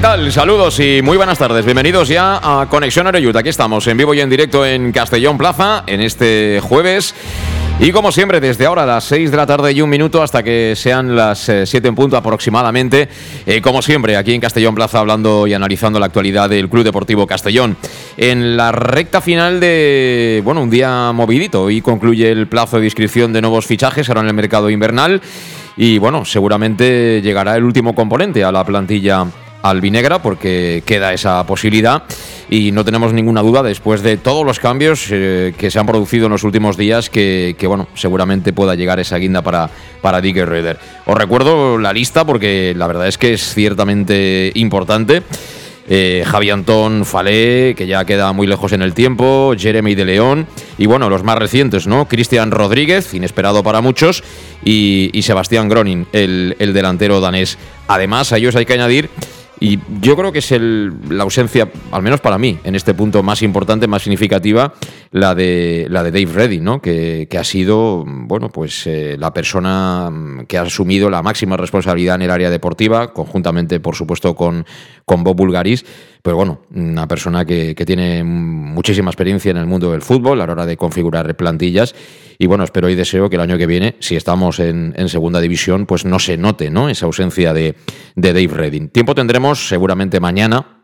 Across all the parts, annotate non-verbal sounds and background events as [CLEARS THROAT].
¿Qué tal? Saludos y muy buenas tardes. Bienvenidos ya a Conexión Areyut. Aquí estamos en vivo y en directo en Castellón Plaza en este jueves. Y como siempre, desde ahora a las 6 de la tarde y un minuto hasta que sean las 7 eh, en punto aproximadamente, eh, como siempre, aquí en Castellón Plaza hablando y analizando la actualidad del Club Deportivo Castellón. En la recta final de, bueno, un día movidito y concluye el plazo de inscripción de nuevos fichajes ahora en el mercado invernal y bueno, seguramente llegará el último componente a la plantilla albinegra porque queda esa posibilidad y no tenemos ninguna duda después de todos los cambios eh, que se han producido en los últimos días que, bueno seguramente pueda llegar esa guinda para, para Dick. Os recuerdo la lista porque la verdad es que es ciertamente importante. Eh, Javi Antón Falé, que ya queda muy lejos en el tiempo, Jeremy de León, y bueno, los más recientes, ¿no? Cristian Rodríguez, inesperado para muchos, y, Sebastián Gronin, el, el delantero danés. Además, a ellos hay que añadir y yo creo que es el, la ausencia, al menos para mí, en este punto más importante, más significativa, la de, la de Dave Reddy, ¿no? que, ha sido bueno, pues, eh, la persona que ha asumido la máxima responsabilidad en el área deportiva, conjuntamente, por supuesto, con, con Bob Bulgaris. Pero bueno, una persona que, que tiene muchísima experiencia en el mundo del fútbol a la hora de configurar plantillas y bueno, espero y deseo que el año que viene, si estamos en, segunda división, pues no se note ¿no? esa ausencia de, de Dave Redding. Tiempo tendremos seguramente mañana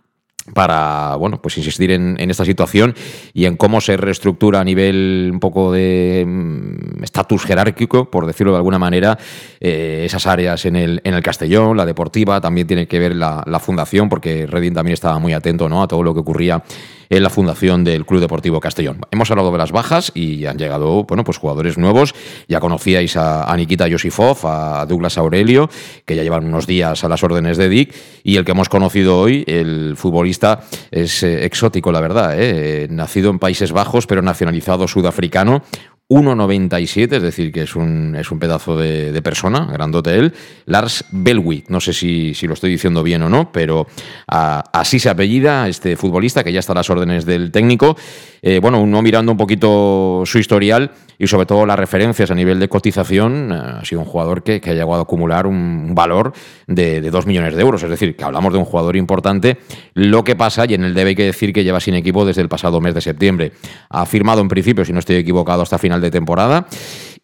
para bueno pues insistir en, esta situación y en cómo se reestructura a nivel un poco de mm, estatus jerárquico, por decirlo de alguna manera, eh, esas áreas en el, en el Castellón, la deportiva, también tiene que ver la, la fundación, porque Redding también estaba muy atento ¿no? a todo lo que ocurría en la fundación del Club Deportivo Castellón. Hemos hablado de las bajas y han llegado bueno, pues jugadores nuevos. Ya conocíais a, Nikita Yosifov, a Douglas Aurelio, que ya llevan unos días a las órdenes de Dick, y el que hemos conocido hoy, el futbolista, es eh, exótico, la verdad, ¿eh? nacido en Países Bajos, pero nacionalizado sudafricano, 1,97, es decir, que es un, es un pedazo de, persona, grandote él, Lars Belwick, no sé si, si, lo estoy diciendo bien o no, pero así se apellida este futbolista, que ya está a las órdenes del técnico. Eh, bueno, uno mirando un poquito su historial y sobre todo las referencias a nivel de cotización, eh, ha sido un jugador que, ha llegado a acumular un valor de, de 2 millones de euros, es decir, que hablamos de un jugador importante. Lo que pasa, y en el debe hay que decir que lleva sin equipo desde el pasado mes de septiembre. Ha firmado en principio, si no estoy equivocado, hasta final de temporada.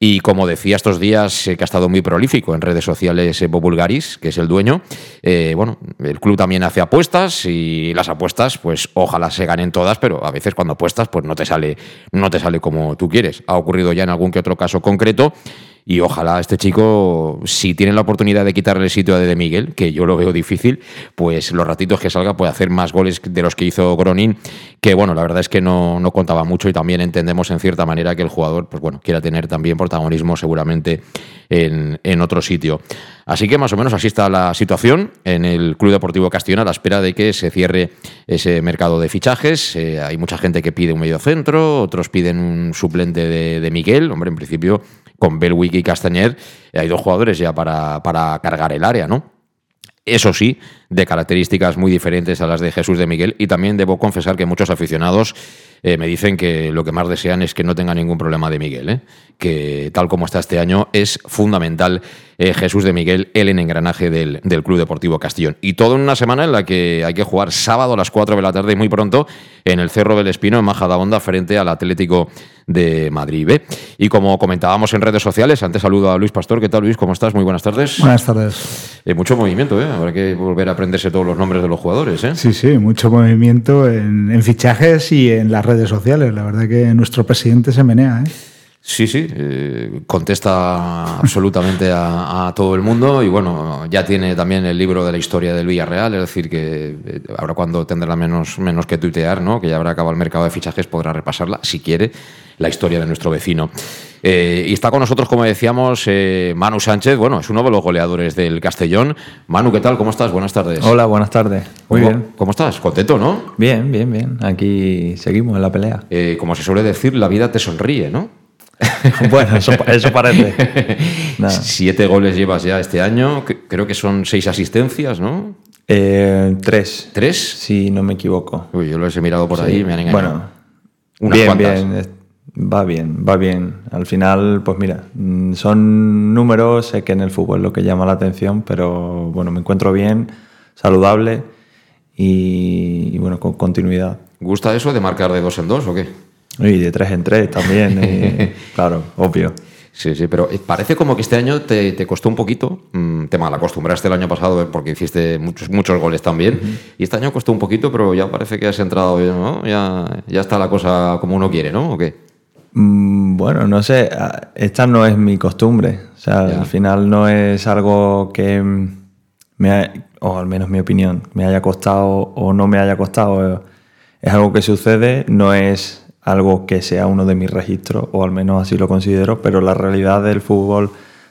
Y como decía estos días, que ha estado muy prolífico en redes sociales eh, Bobulgaris, que es el dueño, eh, bueno, el club también hace apuestas y las apuestas, pues ojalá se ganen todas, pero a veces cuando apuestas, pues no te sale, no te sale como tú quieres. Ha ocurrido ya en algún que otro caso concreto y ojalá este chico, si tiene la oportunidad de quitarle el sitio a De Miguel, que yo lo veo difícil, pues los ratitos que salga puede hacer más goles de los que hizo Gronin, que bueno, la verdad es que no, no contaba mucho y también entendemos en cierta manera que el jugador, pues bueno, quiera tener también protagonismo seguramente en, en otro sitio. Así que más o menos así está la situación en el Club Deportivo Castellón a la espera de que se cierre ese mercado de fichajes. Eh, hay mucha gente que pide un medio centro, otros piden un suplente de Miguel. Hombre, en principio con Belwick y Castañer eh, hay dos jugadores ya para, para cargar el área, ¿no? Eso sí, de características muy diferentes a las de Jesús de Miguel. Y también debo confesar que muchos aficionados eh, me dicen que lo que más desean es que no tenga ningún problema de Miguel. ¿eh? Que tal como está este año es fundamental Jesús de Miguel, el en engranaje del, del, Club Deportivo Castellón. Y todo en una semana en la que hay que jugar sábado a las 4 de la tarde, muy pronto, en el Cerro del Espino, en Majadahonda, frente al Atlético de Madrid B. Y como comentábamos en redes sociales, antes saludo a Luis Pastor. ¿Qué tal, Luis? ¿Cómo estás? Muy buenas tardes. Buenas tardes. Eh, mucho movimiento, ¿eh? Habrá que volver a aprenderse todos los nombres de los jugadores, ¿eh? Sí, sí, mucho movimiento en, en fichajes y en las redes sociales. La verdad que nuestro presidente se menea, ¿eh? Sí, sí, eh, contesta absolutamente a, a, todo el mundo y bueno, ya tiene también el libro de la historia del Villarreal, es decir, que eh, ahora cuando tendrá menos, menos que tuitear, ¿no? que ya habrá acabado el mercado de fichajes, podrá repasarla, si quiere, la historia de nuestro vecino. Eh, y está con nosotros, como decíamos, eh, Manu Sánchez, bueno, es uno de los goleadores del Castellón. Manu, ¿qué tal? ¿Cómo estás? Buenas tardes. Hola, buenas tardes. Muy ¿Cómo, bien. ¿Cómo estás? ¿Contento, no? Bien, bien, bien. Aquí seguimos en la pelea. Como se suele decir, la vida te sonríe, ¿no? [LAUGHS] bueno, eso, eso parece. [LAUGHS] Siete goles llevas ya este año, creo que son seis asistencias, ¿no? Eh, tres. ¿Tres? Si no me equivoco. Uy, yo los he mirado por ahí y me han engañado. Bueno, Unas bien, cuantas. bien. Va bien, va bien. Al final, pues mira, mm, son números, sé que en el fútbol es lo que llama la atención, pero bueno, me encuentro bien, saludable y, y bueno, con continuidad. ¿Gusta eso de marcar de dos en dos o qué? Y de tres en tres también, [LAUGHS] claro, obvio. Sí, sí, pero eh, parece como que este año te, te costó un poquito. mm, Te mal acostumbraste el año pasado porque hiciste muchos, muchos goles también. Y este año costó un poquito, pero ya parece que has entrado, ¿no? Ya, ya está la cosa como uno quiere, ¿no? ¿O qué? Mm, Bueno, no sé, esta no es mi costumbre. O sea, Ya. al final no es algo que me, ha- o al menos mi opinión, me haya costado o no me haya costado. Es algo que sucede, no es algo que sea uno de mis registros, o al menos así lo considero, pero la realidad del fútbol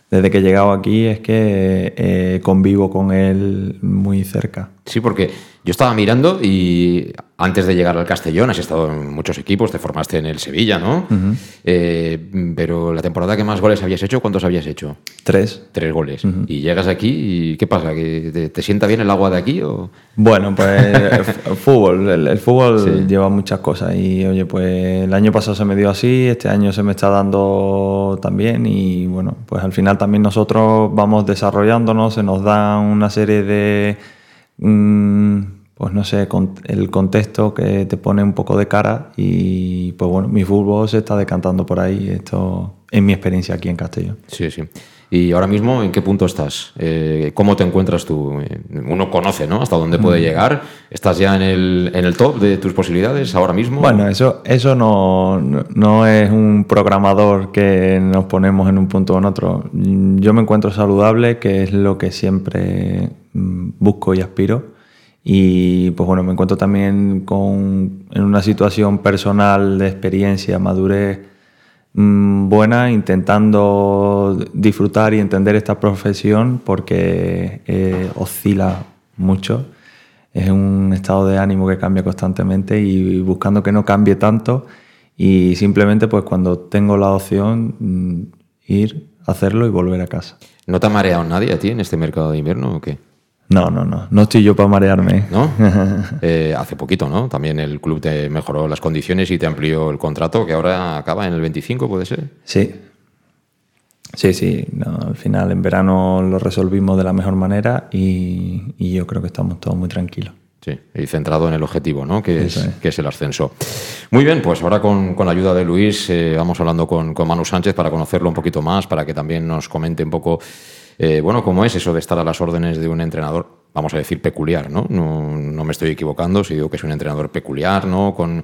desde que he llegado aquí es que eh, convivo con él muy cerca. Sí, porque yo estaba mirando y antes de llegar al Castellón has estado en muchos equipos, te formaste en el Sevilla, ¿no? Eh, pero la temporada que más goles habías hecho, ¿cuántos habías hecho? Tres. Tres goles. Y llegas aquí y ¿qué pasa? ¿Que te, te sienta bien el agua de aquí o...? Bueno, pues [LAUGHS] el fútbol, el, el fútbol Sí. lleva muchas cosas y oye, pues el año pasado se me dio así, este año se me está dando también y bueno, pues al final también nosotros vamos desarrollándonos, se nos da una serie de, pues no sé, el contexto que te pone un poco de cara y pues bueno, mi fútbol se está decantando por ahí, esto es mi experiencia aquí en Castellón. Sí, sí. ¿Y ahora mismo en qué punto estás? Eh, ¿Cómo te encuentras tú? Eh, Uno conoce, ¿no? Hasta dónde puede llegar. ¿Estás ya en el, en el top de tus posibilidades ahora mismo? Bueno, eso, eso no, no- no es un programador que nos ponemos en un punto o en otro. Mm, Yo me encuentro saludable, que es lo que siempre mm, busco y aspiro. Y pues bueno, me encuentro también con, en una situación personal de experiencia, madurez mm, buena, intentando disfrutar y entender esta profesión porque eh, oscila mucho. Es un estado de ánimo que cambia constantemente y buscando que no cambie tanto y simplemente pues cuando tengo la opción mm, ir, hacerlo y volver a casa. ¿No te ha mareado nadie a ti en este mercado de invierno o qué? No, no, no, no estoy yo para marearme. ¿No? [LAUGHS] Eh, hace poquito, ¿no? También el club te mejoró las condiciones y te amplió el contrato, que ahora acaba en el 25, ¿puede ser? Sí. Sí, sí, no, al final en verano lo resolvimos de la mejor manera y, y yo creo que estamos todos muy tranquilos. Sí, y centrado en el objetivo, ¿no? Que, es, Eso es. que es el ascenso. Muy bien, pues ahora con, con la ayuda de Luis eh, vamos hablando con, con Manu Sánchez para conocerlo un poquito más, para que también nos comente un poco, eh, bueno, cómo es eso de estar a las órdenes de un entrenador, vamos a decir, peculiar, ¿no? No, me estoy equivocando si digo que es un entrenador peculiar, ¿no? Con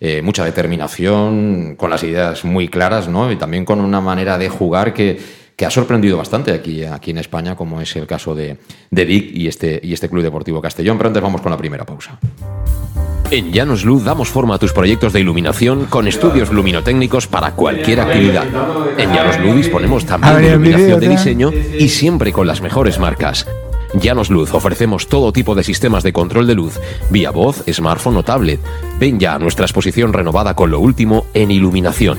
eh, mucha determinación, con las ideas muy claras, ¿no? Y también con una manera de jugar que que ha sorprendido bastante aquí, aquí en España, como es el caso de, de Vic y este, y este Club Deportivo Castellón. Pero antes vamos con la primera pausa. En Llanos Luz damos forma a tus proyectos de iluminación con estudios luminotécnicos para cualquier actividad. En Llanos Luz disponemos también de iluminación de diseño y siempre con las mejores marcas. Llanos Luz ofrecemos todo tipo de sistemas de control de luz, vía voz, smartphone o tablet. Ven ya a nuestra exposición renovada con lo último en iluminación.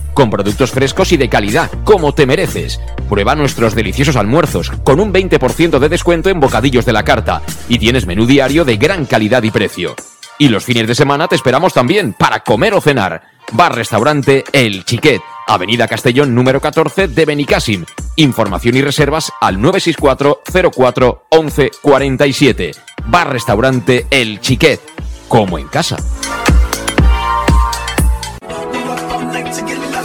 con productos frescos y de calidad, como te mereces. Prueba nuestros deliciosos almuerzos, con un 20% de descuento en bocadillos de la carta, y tienes menú diario de gran calidad y precio. Y los fines de semana te esperamos también para comer o cenar. Bar Restaurante El Chiquet, Avenida Castellón número 14 de Benicàssim. Información y reservas al 964 04 11 47. Bar Restaurante El Chiquet, como en casa.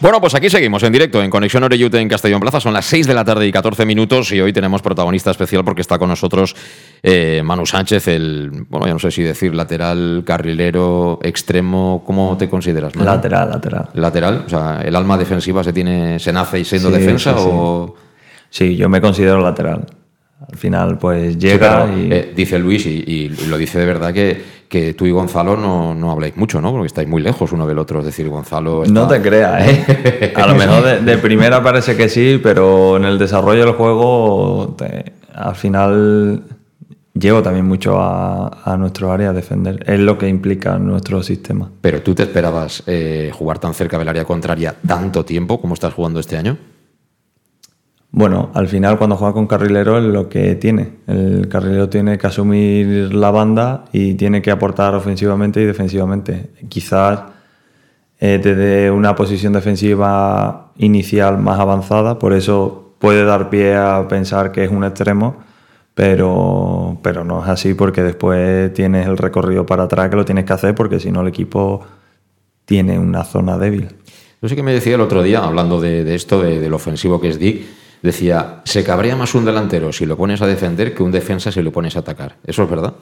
Bueno, pues aquí seguimos en directo en Conexión Oreyute en Castellón Plaza. Son las 6 de la tarde y 14 minutos y hoy tenemos protagonista especial porque está con nosotros eh, Manu Sánchez, el, bueno, ya no sé si decir lateral, carrilero, extremo, ¿cómo te consideras? Manu? Lateral, lateral. Lateral, o sea, el alma defensiva se tiene, se nace y siendo Sí, defensa sí, sí. o... Sí, yo me considero lateral. Al final, pues Sí, llega pero, y. eh, dice Luis, y, y lo dice de verdad, que, que tú y Gonzalo no, no habláis mucho, ¿no? Porque estáis muy lejos uno del otro. Es decir, Gonzalo. está- No te creas, ¿eh? [LAUGHS] A lo mejor de, de primera parece que sí, pero en el desarrollo del juego, te- al final llevo también mucho a, a nuestro área a defender. Es lo que implica nuestro sistema. Pero tú te esperabas eh, jugar tan cerca del área contraria tanto tiempo como estás jugando este año. Bueno, al final cuando juega con carrilero es lo que tiene. El carrilero tiene que asumir la banda y tiene que aportar ofensivamente y defensivamente. Quizás eh, desde una posición defensiva inicial más avanzada, por eso puede dar pie a pensar que es un extremo, pero, pero no es así porque después tienes el recorrido para atrás que lo tienes que hacer porque si no el equipo tiene una zona débil. No sé qué me decía el otro día, hablando de, esto, de, del ofensivo que es Dick. Decía, se cabrea más un delantero si lo pones a defender que un defensa si lo pones a atacar. ¿Eso es verdad?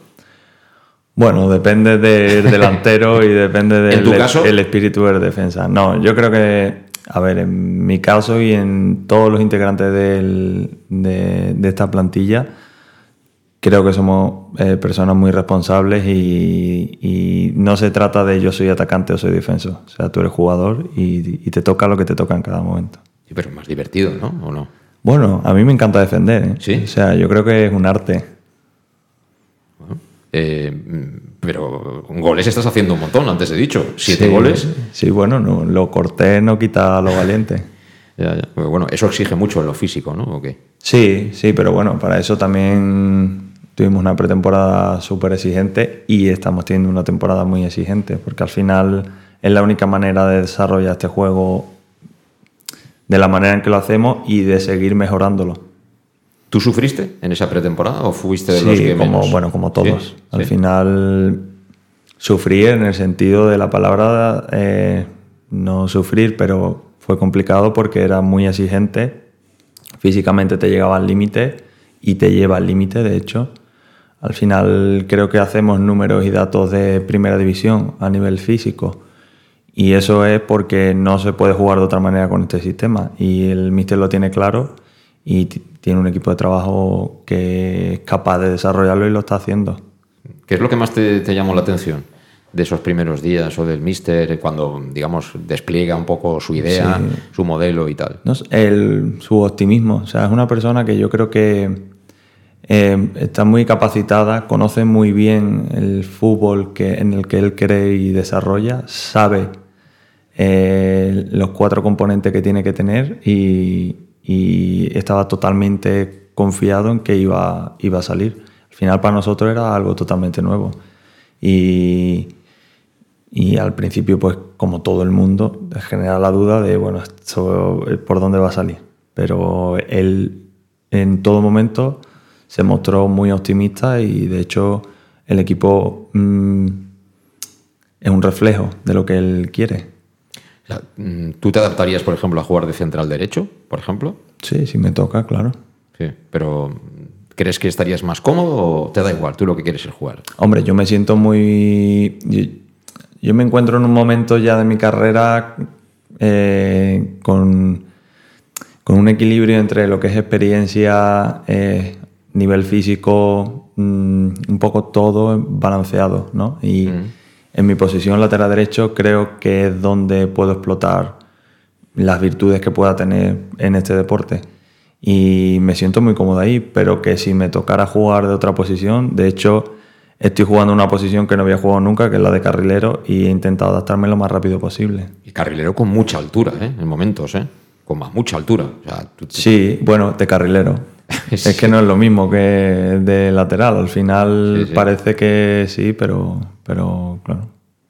Bueno, depende del [LAUGHS] delantero y depende del ¿En tu caso? el espíritu de defensa. No, yo creo que, a ver, en mi caso y en todos los integrantes del- de, de esta plantilla, creo que somos eh, personas muy responsables y, y no se trata de yo soy atacante o soy defenso. O sea, tú eres jugador y, y te toca lo que te toca en cada momento. Sí, pero es más divertido, ¿no? ¿O no? Bueno, a mí me encanta defender. ¿eh? ¿Sí? O sea, yo creo que es un arte. Eh, pero goles estás haciendo un montón, antes he dicho. Siete Sí, goles. Sí, bueno, no, lo corté no quita lo valiente. [LAUGHS] Ya, ya. Pero Bueno, eso exige mucho en lo físico, ¿no? ¿O qué? Sí, sí, pero bueno, para eso también tuvimos una pretemporada súper exigente y estamos teniendo una temporada muy exigente, porque al final es la única manera de desarrollar este juego de la manera en que lo hacemos y de seguir mejorándolo. ¿Tú sufriste en esa pretemporada o fuiste de los Sí, que como, menos? bueno, como todos. Sí, Al sí. final sufrir en el sentido de la palabra, eh, no sufrir, pero fue complicado porque era muy exigente. Físicamente te llegaba al límite y te lleva al límite, de hecho. Al final creo que hacemos números y datos de primera división a nivel físico. Y eso es porque no se puede jugar de otra manera con este sistema. Y el míster lo tiene claro y tiene un equipo de trabajo que es capaz de desarrollarlo y lo está haciendo. ¿Qué es lo que más te, te llamó la atención de esos primeros días o del míster cuando, digamos, despliega un poco su idea, Sí. su modelo y tal? No el- su optimismo. O sea, es una persona que yo creo que eh, está muy capacitada, conoce muy bien el fútbol que, en el que él cree y desarrolla, sabe eh, los cuatro componentes que tiene que tener y, estaba totalmente confiado en que iba, iba a salir. Al final para nosotros era algo totalmente nuevo. Y, y al principio, pues como todo el mundo, genera la duda de, bueno, esto, eh, ¿por dónde va a salir? Pero él en todo momento se mostró muy optimista y de hecho el equipo mm, es un reflejo de lo que él quiere. Mm, ¿Tú te adaptarías, por ejemplo, a jugar de central derecho, por ejemplo? Sí, si me toca, claro. Sí, pero ¿crees que estarías más cómodo o te da igual? Tú lo que quieres es jugar. Hombre, yo me siento muy... Yo, yo me encuentro en un momento ya de mi carrera eh, con, con un equilibrio entre lo que es experiencia, eh, nivel físico, mm, un poco todo balanceado, ¿no? Y en mi posición lateral derecho creo que es donde puedo explotar las virtudes que pueda tener en este deporte. Y me siento muy cómodo ahí, pero que si me tocara jugar de otra posición, de hecho estoy jugando una posición que no había jugado nunca, que es la de carrilero, y he intentado adaptarme lo más rápido posible. Y carrilero con mucha altura, ¿eh? En momentos, ¿eh? Con más- mucha altura. O sea, tú- Sí, bueno, de carrilero. Es que no es lo mismo que de lateral. Al final Sí, sí. parece que sí, pero, pero claro.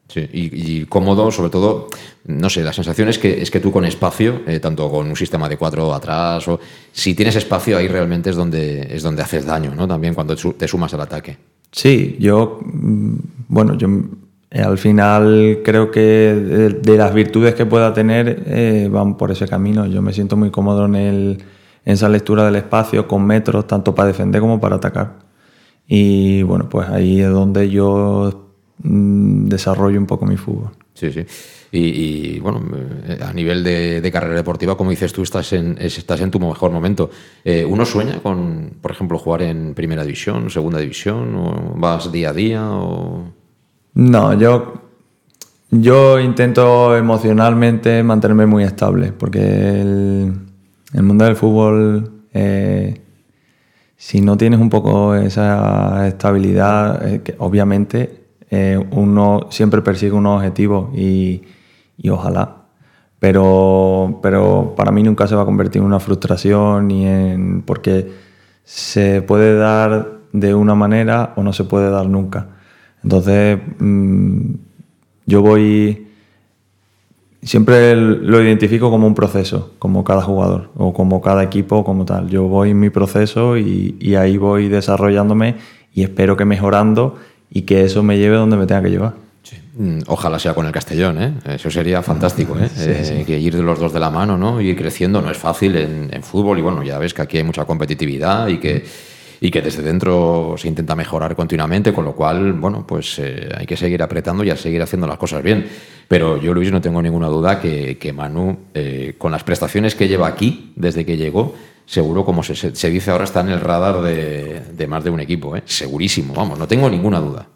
Sí, y, y cómodo, sobre todo, no sé, la sensación es que, es que tú con espacio, eh, tanto con un sistema de cuatro atrás, o si tienes espacio ahí realmente es donde, es donde haces daño, ¿no? También cuando te sumas al ataque. Sí, yo, mm, bueno, yo eh, al final creo que de, las virtudes que pueda tener eh, van por ese camino. Yo me siento muy cómodo en, el, en esa lectura del espacio con metros, tanto para defender como para atacar. Y bueno, pues ahí es donde yo mm, desarrollo un poco mi fútbol. Sí, sí. Y, bueno, eh, a nivel de, carrera deportiva, como dices tú, estás en, estás en tu mejor momento. ¿Uno sueña con, por ejemplo, jugar en primera división, segunda división? ¿O vas día a día? O... No, yo, yo intento emocionalmente mantenerme muy estable, porque el, mundo del fútbol, eh, si no tienes un poco esa estabilidad, eh, obviamente eh, uno siempre persigue unos objetivos y, y ojalá. Pero, pero para mí nunca se va a convertir en una frustración ni en. porque se puede dar de una manera o no se puede dar nunca. Entonces, mm, yo voy, siempre lo identifico como un proceso, como cada jugador o como cada equipo como tal. Yo voy en mi proceso y, ahí voy desarrollándome y espero que mejorando y que eso me lleve donde me tenga que llevar. Mm, ojalá sea con el Castellón, ¿eh? Eso sería fantástico, ¿eh? [LAUGHS] eh que ir de los dos de la mano, ¿no? Ir creciendo no es fácil en, en, fútbol y bueno, ya ves que aquí hay mucha competitividad y que y que desde dentro se intenta mejorar continuamente, con lo cual, bueno, pues eh, hay que seguir apretando y a seguir haciendo las cosas bien. Pero yo, Luis, no tengo ninguna duda que, que Manu, eh, con las prestaciones que lleva aquí desde que llegó, seguro, como se, se dice ahora, está en el radar de, de más de un equipo, ¿eh? segurísimo, vamos, no tengo ninguna duda.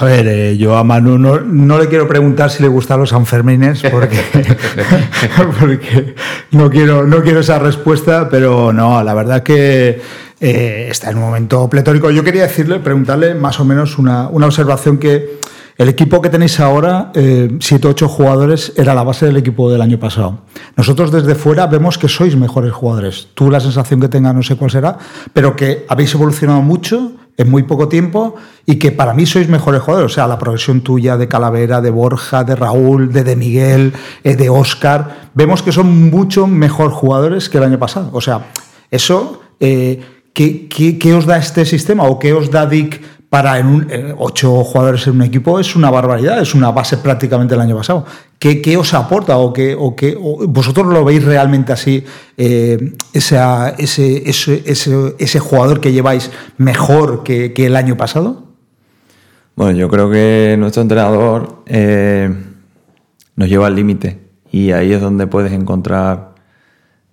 A ver, eh, yo a Manu no, no, le quiero preguntar si le gustan los Sanfermines porque, [LAUGHS] porque no, quiero, no quiero esa respuesta, pero no, la verdad que eh, está en un momento pletórico. Yo quería decirle, preguntarle más o menos una, una observación que el equipo que tenéis ahora, eh, siete o ocho jugadores, era la base del equipo del año pasado. Nosotros desde fuera vemos que sois mejores jugadores. Tú la sensación que tengas no sé cuál será, pero que habéis evolucionado mucho en muy poco tiempo y que para mí sois mejores jugadores. O sea, la progresión tuya de Calavera, de Borja, de Raúl, de De Miguel, eh, de Oscar, vemos que son mucho mejor jugadores que el año pasado. O sea, eso... Eh, ¿Qué, os da este sistema o qué os da DIC para un, ocho jugadores en un equipo? Es una barbaridad, es una base prácticamente del año pasado. ¿Qué, os aporta o, qué, o, qué, vosotros lo veis realmente así, eh, ese, ese, ese, jugador que lleváis mejor que, el año pasado? Bueno, yo creo que nuestro entrenador eh, nos lleva al límite y ahí es donde puedes encontrar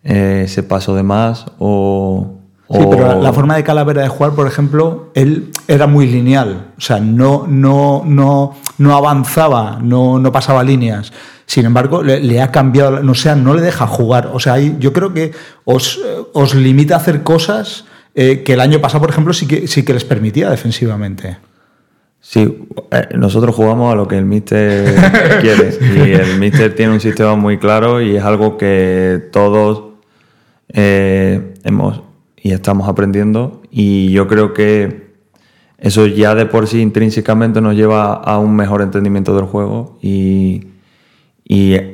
eh, ese paso de más o Sí, pero la, forma de Calavera de jugar, por ejemplo, él era muy lineal. O sea, no, no, no, no avanzaba, no, no pasaba líneas. Sin embargo, le, ha cambiado, no sea, no le deja jugar. O sea, yo creo que os, os limita a hacer cosas eh, que el año pasado, por ejemplo, sí que, sí que les permitía defensivamente. Sí, eh, nosotros jugamos a lo que el míster [LAUGHS] quiere. Y el míster tiene un sistema muy claro y es algo que todos eh, hemos y estamos aprendiendo y yo creo que eso ya de por sí intrínsecamente nos lleva a un mejor entendimiento del juego y,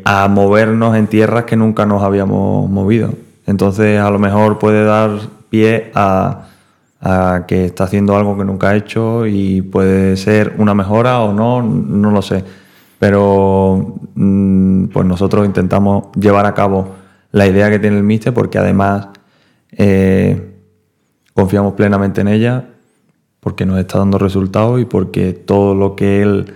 a movernos en tierras que nunca nos habíamos movido. Entonces a lo mejor puede dar pie a, que está haciendo algo que nunca ha hecho y puede ser una mejora o no, no lo sé. Pero mm, pues nosotros intentamos llevar a cabo la idea que tiene el míster porque además eh, confiamos plenamente en ella porque nos está dando resultados y porque todo lo que él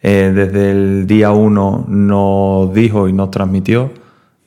eh, desde el día uno nos dijo y nos transmitió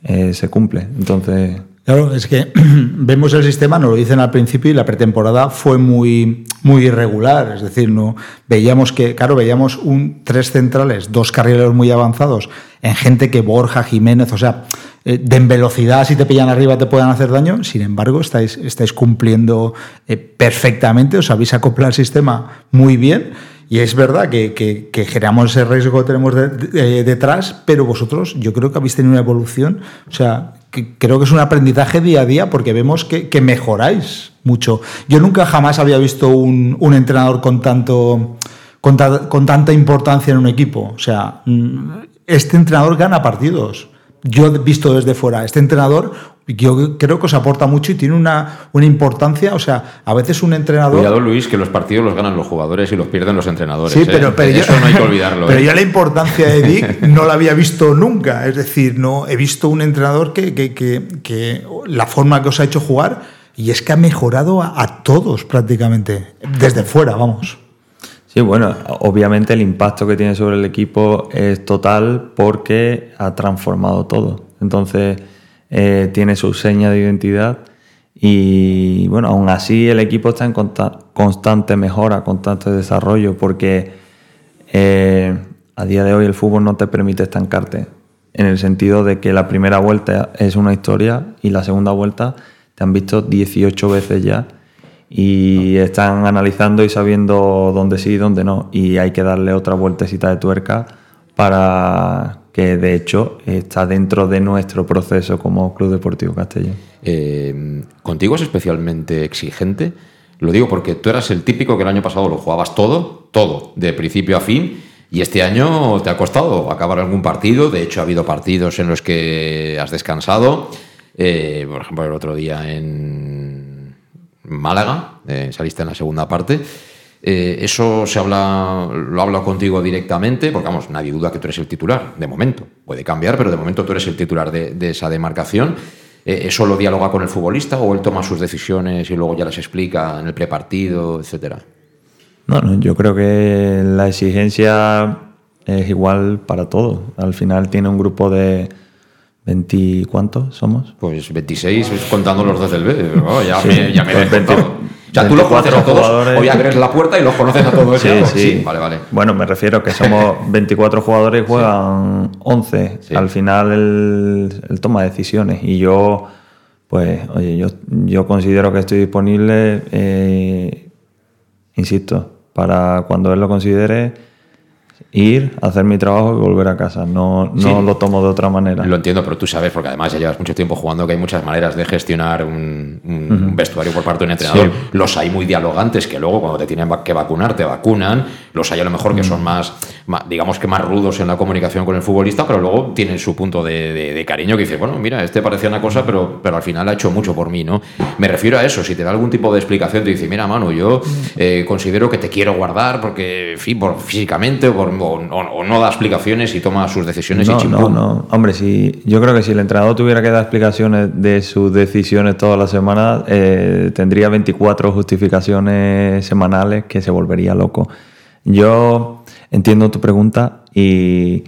eh, se cumple. Entonces. Claro, es que [CLEARS THROAT] vemos el sistema, nos lo dicen al principio y la pretemporada fue muy, muy irregular. Es decir, no veíamos que, claro, veíamos un, tres centrales, dos carrileros muy avanzados, en gente que Borja, Jiménez, o sea, eh, de en velocidad, si te pillan arriba, te puedan hacer daño. Sin embargo, estáis, estáis cumpliendo eh, perfectamente, os habéis acoplado al sistema muy bien. Y es verdad que, que, generamos ese riesgo que tenemos detrás, pero vosotros yo creo que habéis tenido una evolución. O sea, creo que es un aprendizaje día a día porque vemos que, mejoráis mucho. Yo nunca jamás había visto un, un entrenador con tanto... Con, con, tanta importancia en un equipo. O sea, mm, este entrenador gana partidos yo he visto desde fuera, este entrenador yo creo que os aporta mucho y tiene una, una importancia. O sea, a veces un entrenador. Cuidado, Luis, que los partidos los ganan los jugadores y los pierden los entrenadores. Sí, pero, ¿eh? pero eso yo, no hay que olvidarlo. [LAUGHS] Pero ¿eh? yo la importancia de Dick no la había visto nunca. Es decir, no he visto un entrenador que, que, que, que la forma que os ha hecho jugar y es que ha mejorado a, a todos prácticamente, desde fuera, vamos. Sí, bueno, obviamente el impacto que tiene sobre el equipo es total porque ha transformado todo. Entonces, eh, tiene su seña de identidad y bueno, aún así el equipo está en consta constante mejora, constante desarrollo porque eh, a día de hoy el fútbol no te permite estancarte en el sentido de que la primera vuelta es una historia y la segunda vuelta te han visto 18 veces ya y están analizando y sabiendo dónde sí y dónde no y hay que darle otra vueltecita de tuerca para que de hecho está dentro de nuestro proceso como Club Deportivo Castellón. Eh, ¿Contigo es especialmente exigente? Lo digo porque tú eras el típico que el año pasado lo jugabas todo, todo, de principio a fin, y este año te ha costado acabar algún partido. De hecho, ha habido partidos en los que has descansado. Eh, por ejemplo, el otro día en Málaga, eh, saliste en la segunda parte. Eh, eso se habla, lo habla contigo directamente, porque vamos, nadie duda que tú eres el titular, de momento. Puede cambiar, pero de momento tú eres el titular de, de esa demarcación. Eh, ¿Eso lo dialoga con el futbolista o él toma sus decisiones y luego ya las explica en el prepartido, etcétera? No, no, yo creo que la exigencia es igual para todos. Al final tiene un grupo de 20, ¿cuántos somos? Pues 26 contando los dos del B. Oh, ya, Sí, me, ya me he pues 20 descontado. O sea, tú los conoces a 24 todos, ya abres la puerta y los conoces a todos. Sí, ya, ¿no? sí. Vale, vale. Bueno, me refiero que somos [LAUGHS] 24 jugadores y juegan 11. Sí. Al final él, él toma decisiones y yo, pues, oye, yo, yo considero que estoy disponible, eh, insisto, para cuando él lo considere, ir, hacer mi trabajo y volver a casa. No, no Sí. lo tomo de otra manera. Lo entiendo, pero tú sabes, porque además ya llevas mucho tiempo jugando, que hay muchas maneras de gestionar un, vestuario por parte de un entrenador. Sí. Los hay muy dialogantes, que luego cuando te tienen que vacunar, te vacunan. Los hay a lo mejor que son más, digamos que más rudos en la comunicación con el futbolista, pero luego tienen su punto de, de- de cariño que dices, bueno, mira, este parecía una cosa, pero, pero al final ha hecho mucho por mí, ¿no? Me refiero a eso, si te da algún tipo de explicación, te dice, mira, Manu, yo eh, considero que te quiero guardar porque, en fin, por, físicamente o, por- o- o- no da explicaciones y toma sus decisiones y No, chimpum. no, no. Hombre, si, yo creo que si el entrenador tuviera que dar explicaciones de sus decisiones todas las semanas, eh, tendría 24 justificaciones semanales que se volvería loco. Yo entiendo tu pregunta y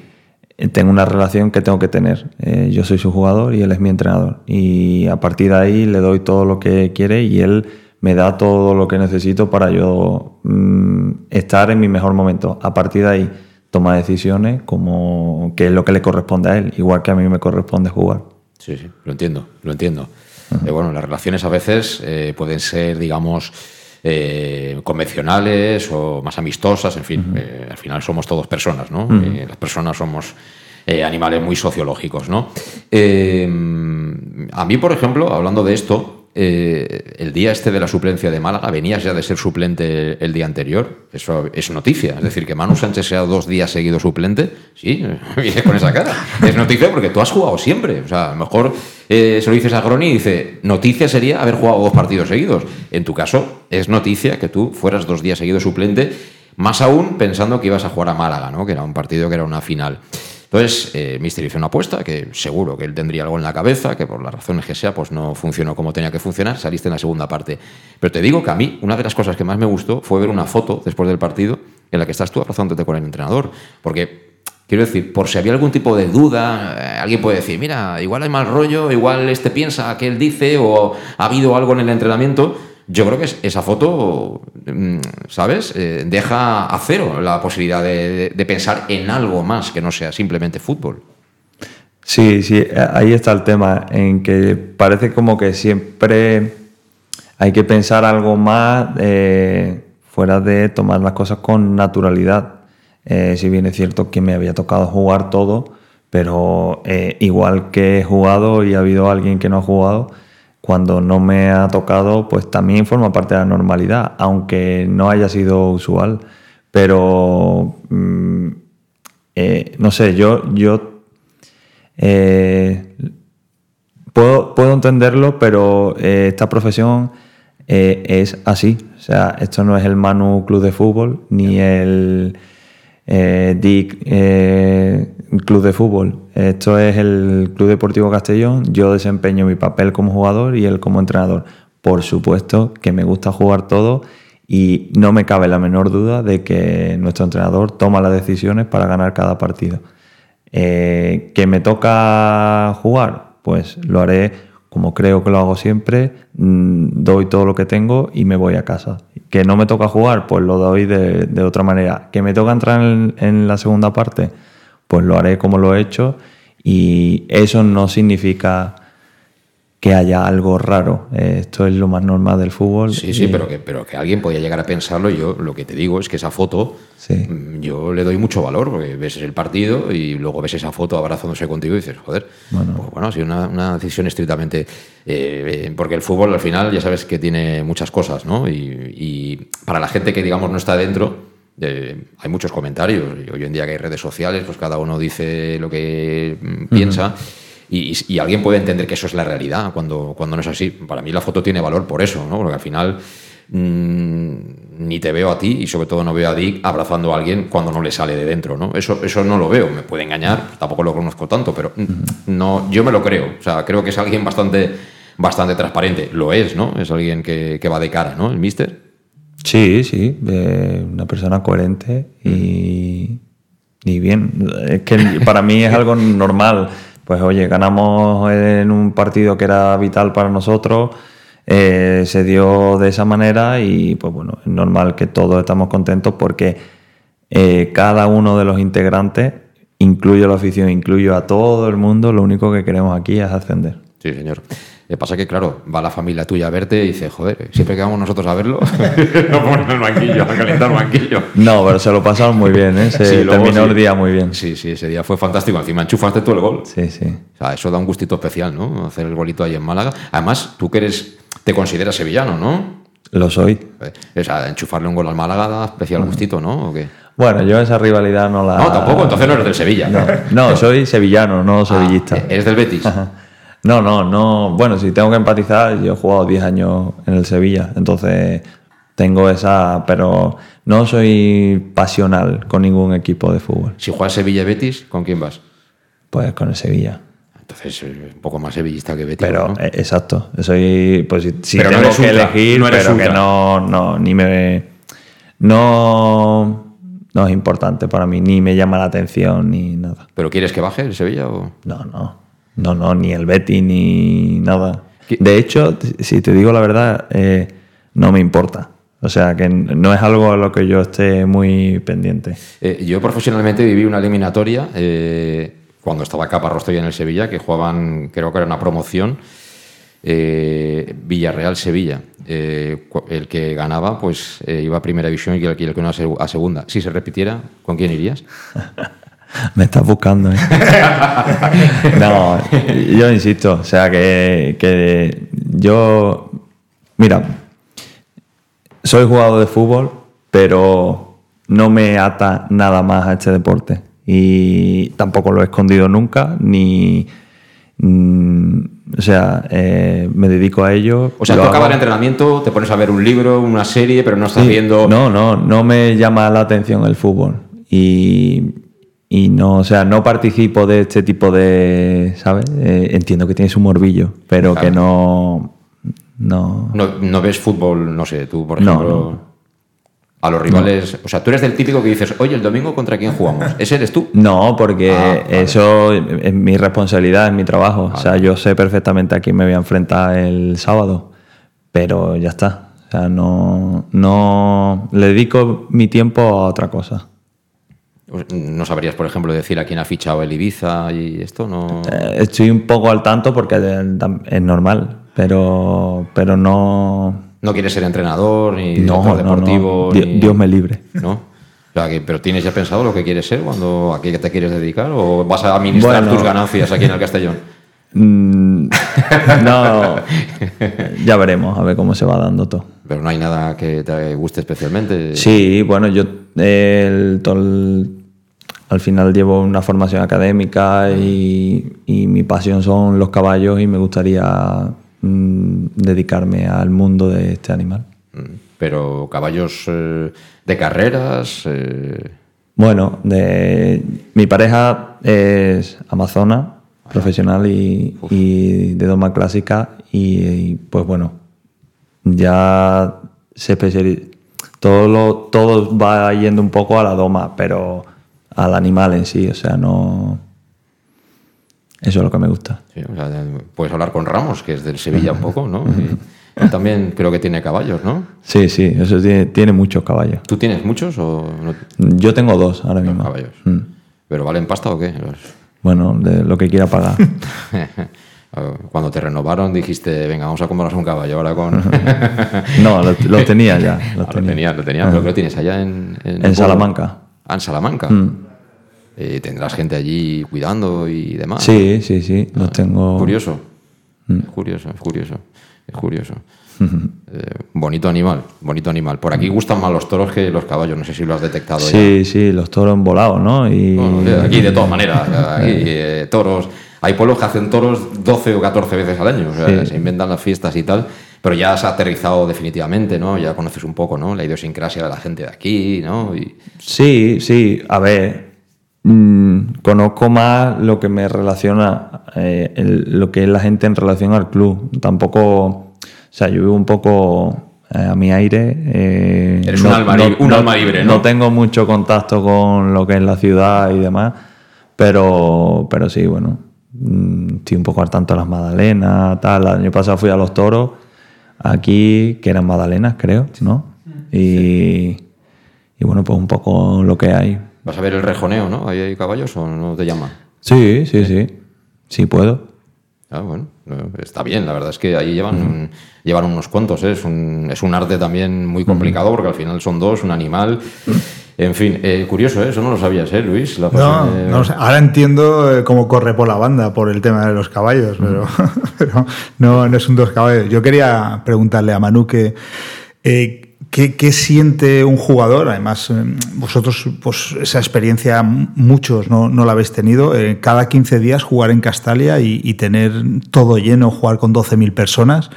tengo una relación que tengo que tener. Eh, yo soy su jugador y él es mi entrenador. Y a partir de ahí le doy todo lo que quiere y él me da todo lo que necesito para yo mm, estar en mi mejor momento. A partir de ahí toma decisiones como que es lo que le corresponde a él, igual que a mí me corresponde jugar. Sí, sí, lo entiendo, lo entiendo. Eh, bueno, las relaciones a veces eh, pueden ser, digamos, eh, convencionales o más amistosas, en fin, eh, al final somos todos personas, ¿no? Las personas somos animales muy sociológicos, ¿no? A mí, por ejemplo, hablando de esto, eh, el día este de la suplencia de Málaga, venías ya de ser suplente el día anterior, eso es noticia, es decir, que Manu Sánchez sea dos días seguidos suplente, sí, [LAUGHS] vienes con esa cara, es noticia porque tú has jugado siempre, o sea, a lo mejor eh, se lo dices a Groni y dice, noticia sería haber jugado dos partidos seguidos, en tu caso es noticia que tú fueras dos días seguidos suplente, más aún pensando que ibas a jugar a Málaga, ¿no? que era un partido que era una final. Entonces, eh, Mister hizo una apuesta que seguro que él tendría algo en la cabeza, que por las razones que sea, pues no funcionó como tenía que funcionar, saliste en la segunda parte. Pero te digo que a mí, una de las cosas que más me gustó fue ver una foto después del partido en la que estás tú abrazándote con el entrenador. Porque, quiero decir, por si había algún tipo de duda, eh, alguien puede decir, mira, igual hay mal rollo, igual este piensa que él dice, o ha habido algo en el entrenamiento. Yo creo que es- esa foto, mm, ¿sabes? Eh, deja a cero la posibilidad de, pensar en algo más que no sea simplemente fútbol. Sí, sí, ahí está el tema, en que parece como que siempre hay que pensar algo más eh, fuera de tomar las cosas con naturalidad. Eh, si bien es cierto que me había tocado jugar todo, pero igual que he jugado y ha habido alguien que no ha jugado, cuando no me ha tocado, pues también forma parte de la normalidad, aunque no haya sido usual. Pero, mm, eh, no sé, yo, yo eh, puedo, puedo entenderlo, pero eh, esta profesión es así. O sea, esto no es el Manu Club de Fútbol ni el DIC eh, Club de Fútbol. Esto es el Club Deportivo Castellón. Yo desempeño mi papel como jugador y él como entrenador. Por supuesto que me gusta jugar todo y no me cabe la menor duda de que nuestro entrenador toma las decisiones para ganar cada partido. Eh, ¿Que me toca jugar? Pues lo haré como creo que lo hago siempre, mm, doy todo lo que tengo y me voy a casa. Que no me toca jugar, pues lo doy de, otra manera. Que me toca entrar en, en la segunda parte, pues lo haré como lo he hecho y eso no significa que haya algo raro. Eh, Esto es lo más normal del fútbol. Sí, sí, pero que, pero que alguien podía llegar a pensarlo. Yo lo que te digo es que esa foto, Sí. mm, yo le doy mucho valor, porque ves el partido y luego ves esa foto abrazándose contigo y dices, joder, Bueno. pues bueno, ha sido una, una decisión estrictamente. eh, eh, porque el fútbol al final ya sabes que tiene muchas cosas, ¿no? Y, y para la gente que, digamos, no está dentro. Eh, hay muchos comentarios hoy en día que hay redes sociales, pues cada uno dice lo que piensa y, y- y alguien puede entender que eso es la realidad cuando, cuando no es así. Para mí la foto tiene valor por eso, ¿no? Porque al final mm, ni te veo a ti y sobre todo no veo a Dick abrazando a alguien cuando no le sale de dentro, ¿no? Eso, eso no lo veo, me puede engañar, tampoco lo conozco tanto, pero no, yo me lo creo. O sea, creo que es alguien bastante, bastante transparente. Lo es, ¿no? Es alguien que, que va de cara, ¿no? El mister. Sí, sí, eh, una persona coherente y, y bien. Es que para mí es algo normal. Pues oye, ganamos en un partido que era vital para nosotros, eh, se dio de esa manera y pues bueno, es normal que todos estamos contentos porque eh, cada uno de los integrantes, incluyo la afición, incluyo a todo el mundo, lo único que queremos aquí es ascender. Sí, señor. Lo que pasa que, claro, va la familia tuya a verte y dice, joder, siempre que vamos nosotros a verlo, [LAUGHS] lo ponen en el banquillo, a calentar el banquillo. No, pero se lo pasaron muy bien, ¿eh? se Sí, luego terminó sí. el día muy bien. Sí, sí, ese día fue fantástico. Encima enchufaste tú el gol. Sí, sí. O sea, eso da un gustito especial, ¿no? Hacer el golito ahí en Málaga. Además, tú que eres, te consideras sevillano, ¿no? Lo soy. Eh, O sea, enchufarle un gol al Málaga da especial gustito, ¿no? ¿O qué? Bueno, yo esa rivalidad no la. No, tampoco, entonces no eres del Sevilla. No, no, [LAUGHS] soy sevillano, no sevillista. Ah, ¿Eres del Betis? No, no, no. Bueno, si tengo que empatizar, yo he jugado 10 años en el Sevilla, entonces tengo esa. Pero no soy pasional con ningún equipo de fútbol. Si juegas Sevilla-Betis, ¿con quién vas? Pues con el Sevilla. Entonces, eh, un poco más sevillista que Betis. Pero, ¿no? eh, exacto. Soy, pues si, si Pero no tengo eres que ultra, elegir, no pero ultra. que no, no, ni me. No, no es importante para mí, ni me llama la atención, ni nada. ¿Pero quieres que baje el Sevilla o...? No, no. No, no, ni el Betty, ni nada. De hecho, si te digo la verdad, eh, no me importa. O sea, que no es algo a lo que yo esté muy pendiente. Eh, yo profesionalmente viví una eliminatoria eh, cuando estaba Caparrós todavía en el Sevilla, que jugaban, creo que era una promoción, eh, Villarreal-Sevilla. Eh, el que ganaba, pues eh, iba a primera división y el que el que no a seg- a segunda. Si se repitiera, ¿con quién irías? [LAUGHS] [LAUGHS] Me estás buscando, ¿eh? [LAUGHS] no, yo insisto, o sea que, que yo, mira, soy jugador de fútbol, pero no me ata nada más a este deporte. Y tampoco lo he escondido nunca, ni... mm, o sea, eh, me dedico a ello. O sea, tú acabas hago- el entrenamiento, te pones a ver un libro, una serie, pero no estás Sí, viendo... No, no, no me llama la atención el fútbol. Y, y no, o sea, no participo de este tipo de, ¿sabes? Eh, entiendo que tienes un morbillo, pero que no, no. No, no ves fútbol, no sé, tú, por ejemplo, no. a los rivales. O sea, tú eres del típico que dices, oye, el domingo contra quién jugamos. [LAUGHS] ¿Ese eres tú? No, porque Ah, vale. eso es mi responsabilidad, es mi trabajo. O sea, yo sé perfectamente a quién me voy a enfrentar el sábado, pero ya está. O sea, no, no le dedico mi tiempo a otra cosa. No sabrías, por ejemplo, decir a quién ha fichado el Ibiza y esto, ¿no? Eh, estoy un poco al tanto porque es normal, pero, pero no. No quieres ser entrenador ni No, deportivo. no. Di- ni- Dios me libre. ¿No? O sea, que- pero ¿tienes ya pensado lo que quieres ser cuando a qué te quieres dedicar? ¿O vas a administrar Bueno. tus ganancias aquí en el Castellón? Mm, no, ya veremos, a ver cómo se va dando todo. Pero no hay nada que te guste especialmente. Sí, bueno, yo el- al final llevo una formación académica y, y mi pasión son los caballos y me gustaría mm, dedicarme al mundo de este animal. Pero caballos eh, de carreras. eh, Bueno, de, mi pareja es amazona, profesional y, y de doma clásica y, y, pues bueno, ya se especializa, todo, lo, todo va yendo un poco a la doma, pero al animal en sí, o sea, no... Eso es lo que me gusta. sí, o sea, puedes hablar con Ramos, que es del Sevilla un [LAUGHS] poco, ¿no? Y también creo que tiene caballos, ¿no? Sí, sí, eso tiene, tiene muchos caballos. ¿Tú tienes muchos o no? Yo tengo dos ahora mismo. caballos. Mm. ¿Pero valen pasta o qué? Los- Bueno, de lo que quiera pagar. [LAUGHS] Cuando te renovaron dijiste, venga, vamos a comprarnos un caballo ahora con... [LAUGHS] No, lo, lo tenía ya. Lo Ah, lo tenía, lo tenía, pero que lo tienes allá en... En Salamanca. Ah, en Salamanca. Mm. Eh, tendrás gente allí cuidando y demás. Sí, sí, sí, los tengo. Curioso. Mm. Es curioso, es curioso. Es curioso. Eh, bonito animal, bonito animal. Por aquí gustan más los toros que los caballos, no sé si lo has detectado ya. Sí, sí, los toros volados, ¿no? Y... Bueno, aquí de todas [LAUGHS] maneras, aquí, eh, toros. Hay pueblos que hacen toros 12 o 14 veces al año, o sea, Sí. se inventan las fiestas y tal, pero ya has aterrizado definitivamente, ¿no? Ya conoces un poco, ¿no? La idiosincrasia de la gente de aquí, ¿no? Y, Sí, sí, a ver, mm, conozco más lo que me relaciona, eh, el- lo que es la gente en relación al club. Tampoco, o sea, yo vivo un poco eh, a mi aire. eh, Eres un alma li- un alma libre, ¿no? No tengo mucho contacto con lo que es la ciudad y demás, pero, pero sí, bueno, mm, estoy un poco al tanto de las magdalenas, tal. El año pasado fui a los toros, aquí, que eran magdalenas, creo, ¿no? Y, y bueno, pues un poco lo que hay. vas a ver el rejoneo, ¿no? ¿Ahí hay caballos o no te llama? Sí, sí, sí. Sí puedo. Ah, bueno, no, está bien, la verdad es que ahí llevan, llevan unos cuantos, ¿eh? es, un, es un arte también muy complicado porque al final son dos, un animal. En fin, eh, curioso, ¿eh? eso no lo sabías, ¿eh, Luis? La No, de- no ahora entiendo eh, cómo corre por la banda por el tema de los caballos, pero, [LAUGHS] pero no, no es un dos caballos. Yo quería preguntarle a Manu que eh, ¿qué, qué siente un jugador. Además, eh, vosotros, pues esa experiencia, muchos no, no la habéis tenido. cada 15 días jugar en Castalia y, y tener todo lleno, jugar con 12.000 personas.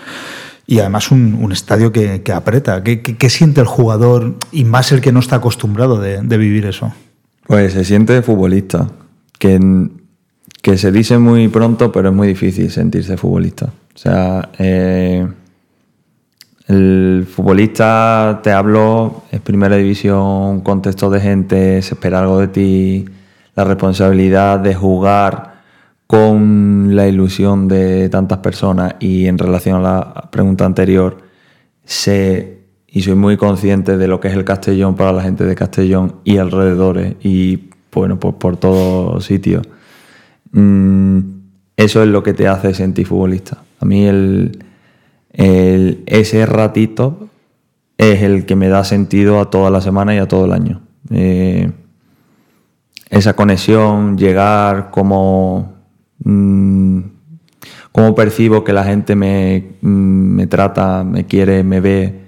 Y además un, estadio que, que aprieta. ¿Qué, siente el jugador y más el que no está acostumbrado de, de vivir eso? Pues se siente futbolista, que, que se dice muy pronto, pero es muy difícil sentirse futbolista. O sea, eh, el futbolista, te hablo, es primera división, contexto de gente, se espera algo de ti, la responsabilidad de jugar con la ilusión de tantas personas y en relación a la pregunta anterior, sé y soy muy consciente de lo que es el Castellón para la gente de Castellón y alrededores y bueno, pues por todos sitios. Mm, eso es lo que te hace sentir futbolista. A mí el, el- ese ratito es el que me da sentido a toda la semana y a todo el año. Eh, esa conexión, llegar como... mm, cómo percibo que la gente me, mm, me trata, me quiere, me ve,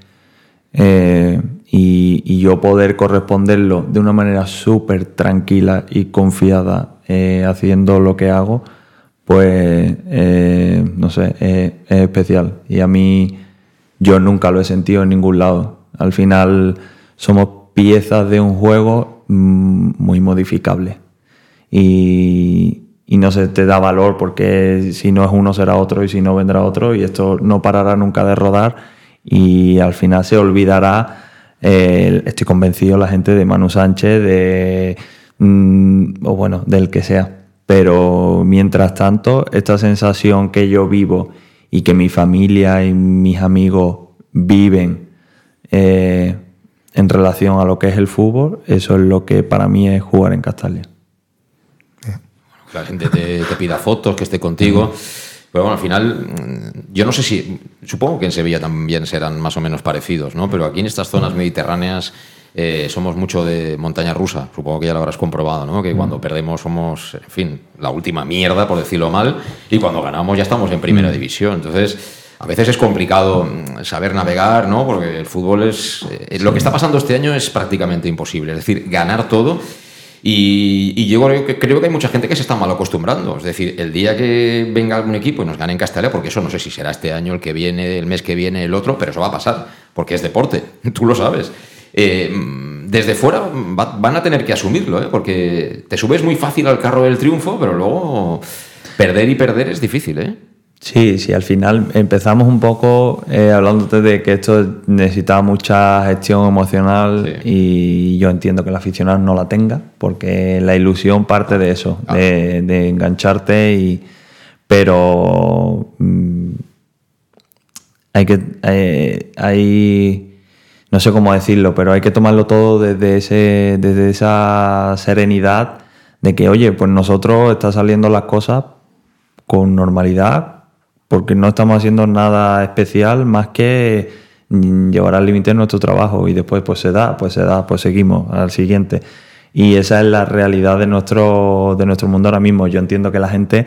eh, y, yo poder corresponderlo de una manera súper tranquila y confiada eh, haciendo lo que hago, pues eh, no sé, es, es especial. Y a mí yo nunca lo he sentido en ningún lado. Al final somos piezas de un juego mm, muy modificable. Y, y no se te da valor porque si no es uno será otro y si no vendrá otro y esto no parará nunca de rodar y al final se olvidará, eh, estoy convencido, la gente de Manu Sánchez, de, mm, o bueno, del que sea. Pero mientras tanto, esta sensación que yo vivo y que mi familia y mis amigos viven eh, en relación a lo que es el fútbol, eso es lo que para mí es jugar en Castalia. La gente te, te pida fotos, que esté contigo. Pero bueno, al final, mm, yo no sé si, supongo que en Sevilla también serán más o menos parecidos, ¿no? Pero aquí en estas zonas mediterráneas eh, somos mucho de montaña rusa, supongo que ya lo habrás comprobado, ¿no? Que cuando perdemos somos, en fin, la última mierda, por decirlo mal, y cuando ganamos ya estamos en primera división. Entonces, a veces es complicado mm, saber navegar, ¿no? Porque el fútbol es... eh, lo que está pasando este año es prácticamente imposible, es decir, ganar todo. Y, yo creo que, creo que hay mucha gente que se está mal acostumbrando. Es decir, el día que venga algún equipo y nos gane en Castellá, porque eso no sé si será este año, el que viene, el mes que viene, el otro, pero eso va a pasar, porque es deporte, [LAUGHS] tú lo sabes. Eh, desde fuera van a tener que asumirlo, ¿eh? porque te subes muy fácil al carro del triunfo, pero luego perder y perder es difícil. ¿eh? Sí, sí, al final empezamos un poco eh, hablándote de que esto necesitaba mucha gestión emocional y yo entiendo que el aficionado no la tenga, porque la ilusión parte de eso, ah. de, engancharte y... Pero mm, hay que... Eh, hay, no sé cómo decirlo, pero hay que tomarlo todo desde, ese, desde esa serenidad de que, oye, pues nosotros está saliendo las cosas con normalidad, porque no estamos haciendo nada especial más que llevar al límite nuestro trabajo y después pues se da, pues se da, pues seguimos al siguiente. Y esa es la realidad de nuestro, de nuestro mundo ahora mismo. Yo entiendo que la gente,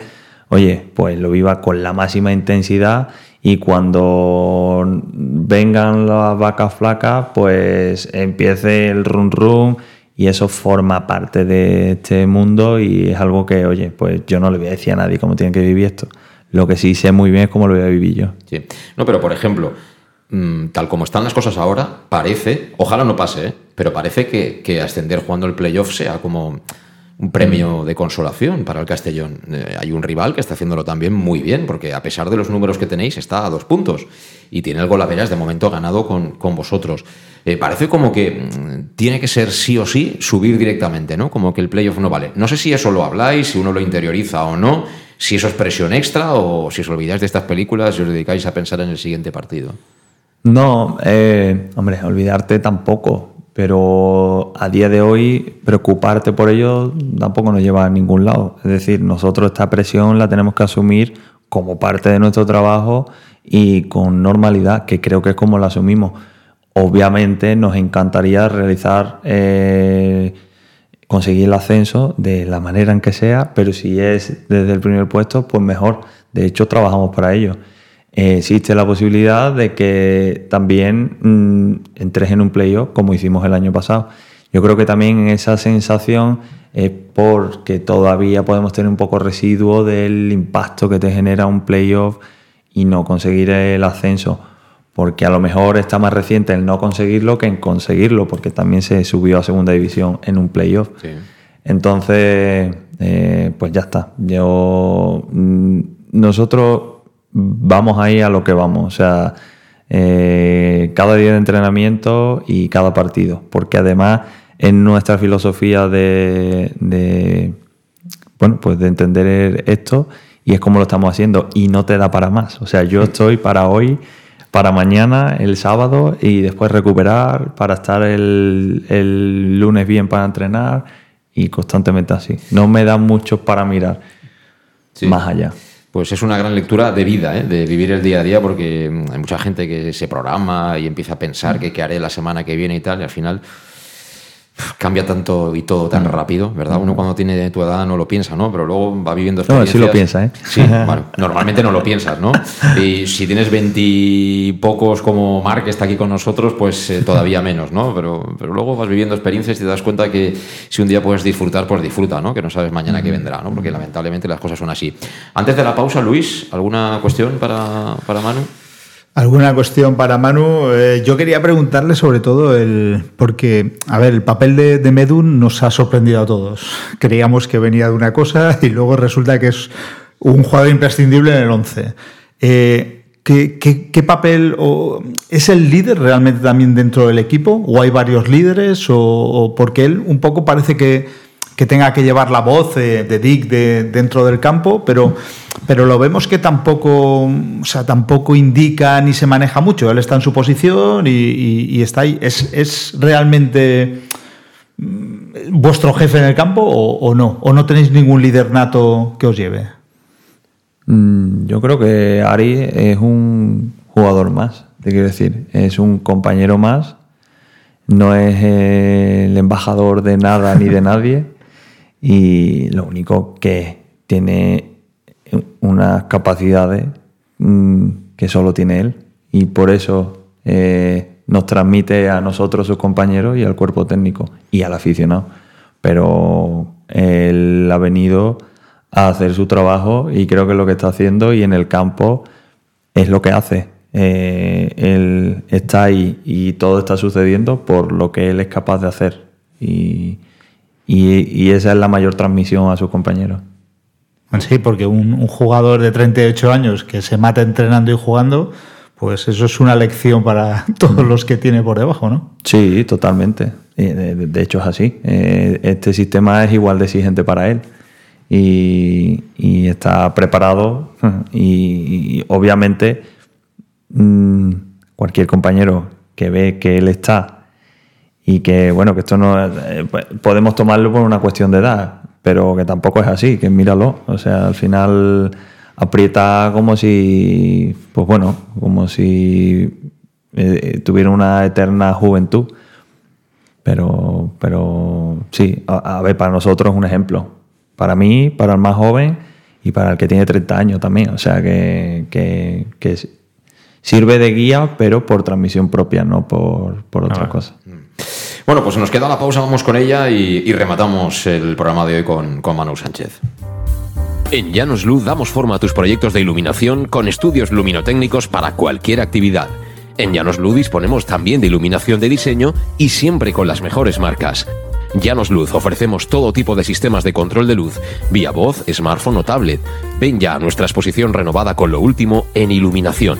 oye, pues lo viva con la máxima intensidad y cuando vengan las vacas flacas, pues empiece el run run y eso forma parte de este mundo y es algo que, oye, pues yo no le voy a decir a nadie cómo tiene que vivir esto. Lo que sí sé muy bien es cómo lo voy a vivir yo. Sí. No, pero por ejemplo, mm, tal como están las cosas ahora, parece, ojalá no pase, ¿eh? pero parece que, ascender jugando el playoff sea como un premio mm. de consolación para el Castellón. Eh, hay un rival que está haciéndolo también muy bien, porque a pesar de los números que tenéis, está a dos puntos y tiene el Golaveras de momento ganado con, vosotros. Eh, parece como que mm, tiene que ser sí o sí subir directamente, ¿no? Como que el playoff no vale. No sé si eso lo habláis, si uno lo interioriza o no si eso es presión extra o si os olvidáis de estas películas y os dedicáis a pensar en el siguiente partido. No, eh, hombre, olvidarte tampoco, pero a día de hoy preocuparte por ello tampoco nos lleva a ningún lado. Es decir, nosotros esta presión la tenemos que asumir como parte de nuestro trabajo y con normalidad, que creo que es como la asumimos. Obviamente nos encantaría realizar... Eh, conseguir el ascenso de la manera en que sea, pero si es desde el primer puesto, pues mejor. De hecho, trabajamos para ello. Eh, existe la posibilidad de que también mm, entres en un playoff como hicimos el año pasado. Yo creo que también esa sensación es porque todavía podemos tener un poco residuo del impacto que te genera un playoff y no conseguir el ascenso porque a lo mejor está más reciente el no conseguirlo que en conseguirlo, porque también se subió a segunda división en un playoff. Entonces, eh, pues ya está. Yo, mm, nosotros vamos ahí a lo que vamos, o sea, eh, cada día de entrenamiento y cada partido, porque además en nuestra filosofía de, de bueno, pues de entender esto y es como lo estamos haciendo y no te da para más. O sea, yo estoy para hoy para mañana, el sábado, y después recuperar para estar el, lunes bien para entrenar y constantemente así. No me da mucho para mirar más allá. Pues es una gran lectura de vida, ¿eh? de vivir el día a día, porque hay mucha gente que se programa y empieza a pensar que qué haré la semana que viene y tal, y al final cambia tanto y todo tan rápido, ¿verdad? Uno cuando tiene tu edad no lo piensa, ¿no? Pero luego va viviendo experiencias... No, sí lo piensa, ¿eh? Sí, bueno, normalmente no lo piensas, ¿no? Y si tienes veintipocos como Mark, que está aquí con nosotros, pues eh, todavía menos, ¿no? Pero, pero luego vas viviendo experiencias y te das cuenta que si un día puedes disfrutar, pues disfruta, ¿no? Que no sabes mañana qué vendrá, ¿no? Porque lamentablemente las cosas son así. Antes de la pausa, Luis, ¿alguna cuestión para, para Manu? ¿Alguna cuestión para Manu? Eh, yo quería preguntarle sobre todo el. Porque, a ver, el papel de, de, Medun nos ha sorprendido a todos. Creíamos que venía de una cosa y luego resulta que es un jugador imprescindible en el 11. Eh, ¿qué, papel es el líder realmente también dentro del equipo? ¿O hay varios líderes? o porque él un poco parece que que tenga que llevar la voz de, Dick de, dentro del campo, pero, pero lo vemos que tampoco, o sea, tampoco indica ni se maneja mucho. Él está en su posición y, está ahí. ¿Es, realmente mm, vuestro jefe en el campo o, no? ¿O no tenéis ningún líder nato que os lleve? Mm, yo creo que Ari es un jugador más, te quiero decir. Es un compañero más. No es el embajador de nada ni de [LAUGHS] nadie y lo único que tiene unas capacidades mm, que solo tiene él y por eso eh, nos transmite a nosotros, sus compañeros y al cuerpo técnico y al aficionado. pero él ha venido a hacer su trabajo y creo que lo que está haciendo y en el campo es lo que hace. Eh, él está ahí y todo está sucediendo por lo que él es capaz de hacer y, y, esa es la mayor transmisión a sus compañeros. Sí, porque un, un, jugador de 38 años que se mata entrenando y jugando, pues eso es una lección para [LAUGHS] todos los que tiene por debajo, ¿no? Sí, totalmente. De, hecho es así. Eh, este sistema es igual de exigente para él y, está preparado [LAUGHS] y, obviamente mm, cualquier compañero que ve que él está y que bueno que esto no eh, pues, podemos tomarlo por una cuestión de edad pero que tampoco es así que míralo o sea al final aprieta como si, pues bueno, como si eh, tuviera una eterna juventud. Pero, pero sí, a, ver, para nosotros es un ejemplo. Para mí, para el más joven y para el que tiene 30 años también. O sea que, que, sirve de guía, pero por transmisión propia, no por, por otra ah. Bueno, pues nos queda la pausa, vamos con ella y, rematamos el programa de hoy con, con Manu Sánchez. En Llanos Luz damos forma a tus proyectos de iluminación con estudios luminotécnicos para cualquier actividad. En Llanos Luz disponemos también de iluminación de diseño y siempre con las mejores marcas. Llanos Luz ofrecemos todo tipo de sistemas de control de luz, vía voz, smartphone o tablet. Ven ya a nuestra exposición renovada con lo último en iluminación.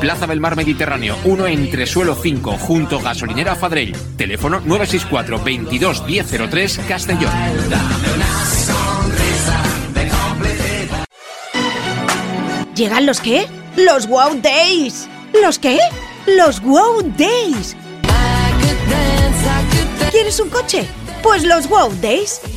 Plaza del Mar Mediterráneo, 1 entre suelo 5, junto gasolinera Fadrell. Teléfono teléfono 964 22 1003 Castellón. ¿Llegan los qué? ¡Los Wow Days! ¿Los qué? ¡Los Wow Days! ¿Quieres un coche? Pues los Wow Days.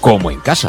Como en casa.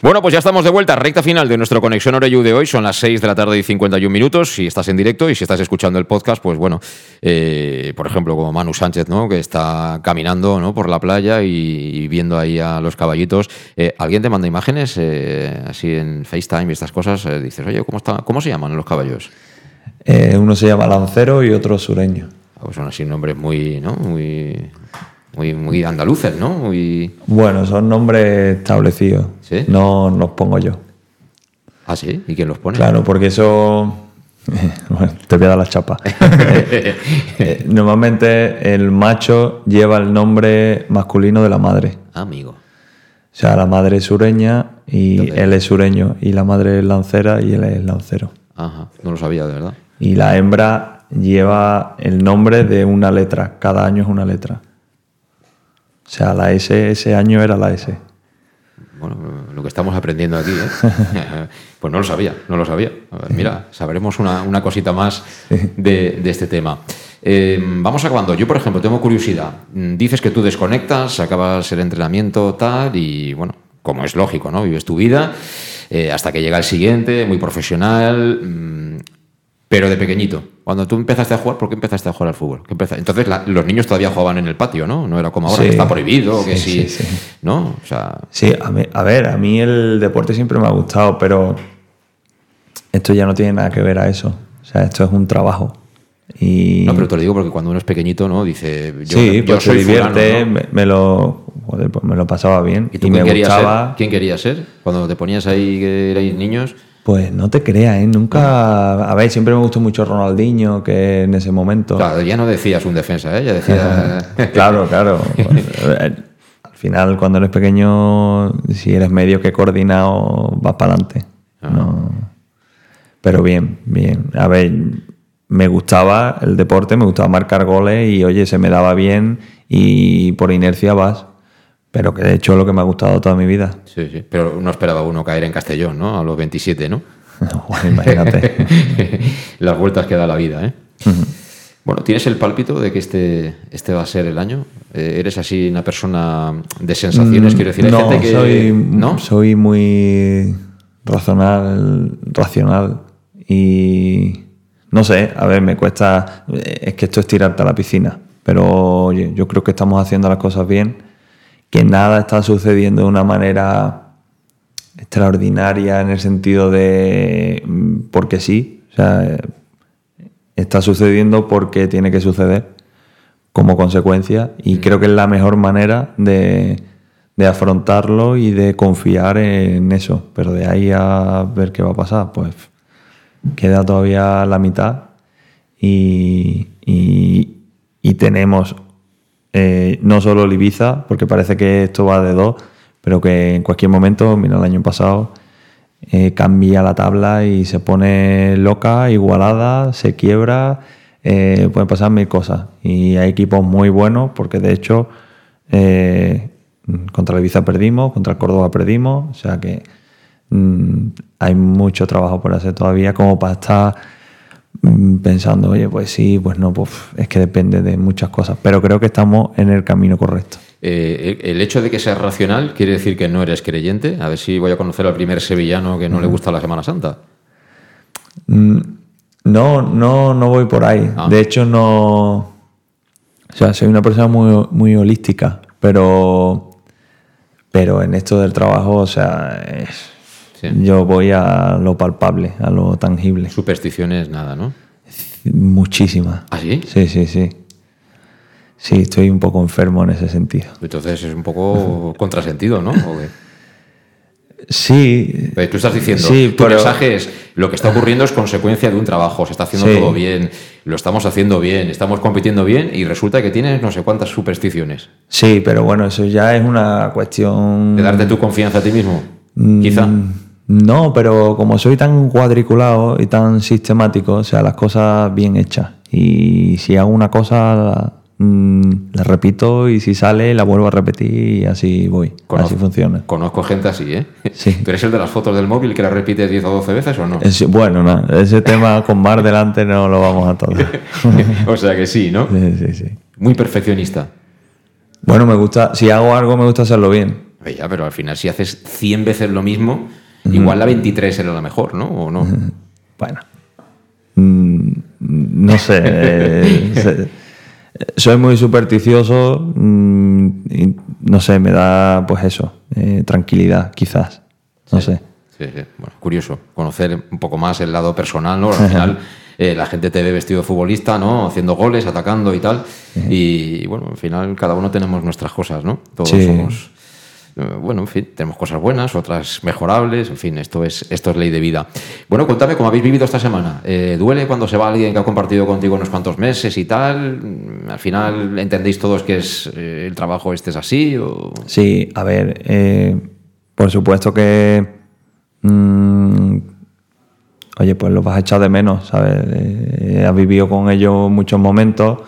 Bueno, pues ya estamos de vuelta, recta final de nuestro Conexión Oreyú de hoy. Son las 6 de la tarde y 51 minutos. Si estás en directo y si estás escuchando el podcast, pues bueno, eh, por ejemplo, como Manu Sánchez, ¿no? Que está caminando ¿no? por la playa y, y viendo ahí a los caballitos. Eh, ¿Alguien te manda imágenes eh, así en FaceTime y estas cosas? Dices, oye, ¿cómo, está, ¿cómo se llaman los caballos? Uno se llama Lancero y otro Sureño. Pues son así nombres muy, ¿no? Muy, muy, muy andaluces, ¿no? Muy... Bueno, son nombres establecidos. ¿Sí? No los pongo yo. ¿Ah, sí? ¿Y quién los pone? Claro, porque eso. [LAUGHS] Bueno, te voy a dar la chapa. Eh, [LAUGHS] eh, Normalmente el macho lleva el nombre masculino de la madre. Amigo. O sea, la madre es sureña y él es sureño. Y la madre es lancera y él es lancero. Ajá, no lo sabía, de verdad. Y la hembra lleva el nombre de una letra. Cada año es una letra. O sea, la S ese año era la S. Bueno, lo que estamos aprendiendo aquí, ¿eh? [LAUGHS] pues no lo sabía, no lo sabía. A ver, mira, sabremos una, una cosita más de, de este tema. Eh, vamos acabando. Yo, por ejemplo, tengo curiosidad. Mm, Dices que tú desconectas, acabas el entrenamiento, tal, y bueno, como es lógico, ¿no? Vives tu vida eh, hasta que llega el siguiente, muy profesional, mm, pero de pequeñito. Cuando tú empezaste a jugar, ¿por qué empezaste a jugar al fútbol? ¿Qué empeza- Entonces la- los niños todavía jugaban en el patio, ¿no? No era como ahora Sí. que está prohibido, que Sí, sí, sí, sí. ¿no? O sea, Sí, a, mí- a ver, a mí el deporte siempre me ha gustado, pero esto ya no tiene nada que ver a eso. O sea, esto es un trabajo. Y No, pero te lo digo porque cuando uno es pequeñito, ¿no? Dice, yo, sí, yo pues soy divierte, fulano, ¿no? me, me lo, joder, pues me lo pasaba bien ¿Y y, tú me querías gustaba. ser? ¿Quién querías ser? Cuando te ponías ahí que erais niños. Pues no te creas, ¿eh? Nunca. A ver, siempre me gustó mucho Ronaldinho, que en ese momento. Claro, ya no decías un defensa, ¿eh? Ya decías... [LAUGHS] claro, claro. [LAUGHS] Al final, cuando eres pequeño, si eres medio que coordinado, vas para adelante. No. Pero bien, bien. A ver, me gustaba el deporte, me gustaba marcar goles y, oye, se me daba bien y por inercia vas. Pero que de hecho es lo que me ha gustado toda mi vida. Sí, sí. Pero no esperaba uno caer en Castellón, ¿no? A los 27, ¿no? [LAUGHS] Bueno, imagínate. [LAUGHS] Las vueltas que da la vida, ¿eh? Bueno, ¿tienes el pálpito de que este, este va a ser el año? Eh, ¿Eres así una persona de sensaciones? Quiero decir, hay Mm, no, gente que... soy, ¿No? soy muy racional, racional y no sé, a ver, me cuesta, es que esto es tirarte a la piscina, pero oye, yo creo que estamos haciendo las cosas bien, que nada está sucediendo de una manera extraordinaria en el sentido de mm, porque sí, o sea, está sucediendo porque tiene que suceder como consecuencia y creo que es la mejor manera de, de afrontarlo y de confiar en eso. Pero de ahí a ver qué va a pasar, pues queda todavía la mitad y, y- y tenemos eh, no solo el Ibiza, porque parece que esto va de dos, pero que en cualquier momento, mira el año pasado, eh, cambia la tabla y se pone loca, igualada, se quiebra, eh, pueden pasar mil cosas. Y hay equipos muy buenos porque de hecho contra la Ibiza perdimos, contra el Córdoba perdimos, o sea que mm, hay mucho trabajo por hacer todavía como para estar pensando, oye, pues sí, pues no, pues es que depende de muchas cosas, pero creo que estamos en el camino correcto. Eh, el hecho de que seas racional quiere decir que no eres creyente. A ver si voy a conocer al primer sevillano que no le gusta la Semana Santa. Mm, No, no, no voy por ahí. Ah. De hecho, no. O sea, soy una persona muy, muy holística, pero. Pero en esto del trabajo, o sea, es- Sí. yo voy a lo palpable, a lo tangible. Supersticiones, nada, ¿no? Muchísimas. ¿Ah, sí? Sí, sí, sí. Sí, estoy un poco enfermo en ese sentido. Entonces es un poco [LAUGHS] contrasentido, ¿no? Sí. Tú estás diciendo, Sí, tu pero- mensaje es, lo que está ocurriendo es consecuencia de un trabajo, se está haciendo Sí. todo bien, lo estamos haciendo bien, estamos compitiendo bien y resulta que tienes no sé cuántas supersticiones. Sí, pero bueno, eso ya es una cuestión. De darte tu confianza a ti mismo, Mm, quizá. No, pero como soy tan cuadriculado y tan sistemático, o sea, las cosas bien hechas. Y si hago una cosa, la, mm, la repito y si sale, la vuelvo a repetir y así voy. así funciona. Conozco gente así, ¿eh? Sí. [LAUGHS] ¿Tú eres el de las fotos del móvil que las repites 10 o 12 veces o no? Es- bueno, na- ese tema [LAUGHS] con Mar delante no lo vamos a tocar. [LAUGHS] o sea que sí, ¿no? Sí, sí, sí. Muy perfeccionista. Bueno, me gusta, si hago algo, me gusta hacerlo bien. Ya, pero al final si haces 100 veces lo mismo, igual la 23 era la mejor, ¿no? ¿O no? Bueno, mm, no sé. eh, se- soy muy supersticioso. mm, y no sé, me da, pues eso, eh, tranquilidad, quizás. No sé. Sí, sí. Bueno, curioso conocer un poco más el lado personal, ¿no? Al final eh, la gente te ve vestido de futbolista, ¿no? Haciendo goles, atacando y tal. Y bueno, al final cada uno tenemos nuestras cosas, ¿no? Todos Sí. somos... eh, Bueno, en fin, tenemos cosas buenas, otras mejorables, en fin, esto es, esto es ley de vida. Bueno, cuéntame cómo habéis vivido esta semana. Eh, ¿Duele cuando se va alguien que ha compartido contigo unos cuantos meses y tal? Mm, ¿Al final entendéis todos que es, eh, el trabajo este es así? O... Sí, a ver, por supuesto que. mm, oye, pues los vas a echar de menos, ¿sabes? Has vivido con ellos muchos momentos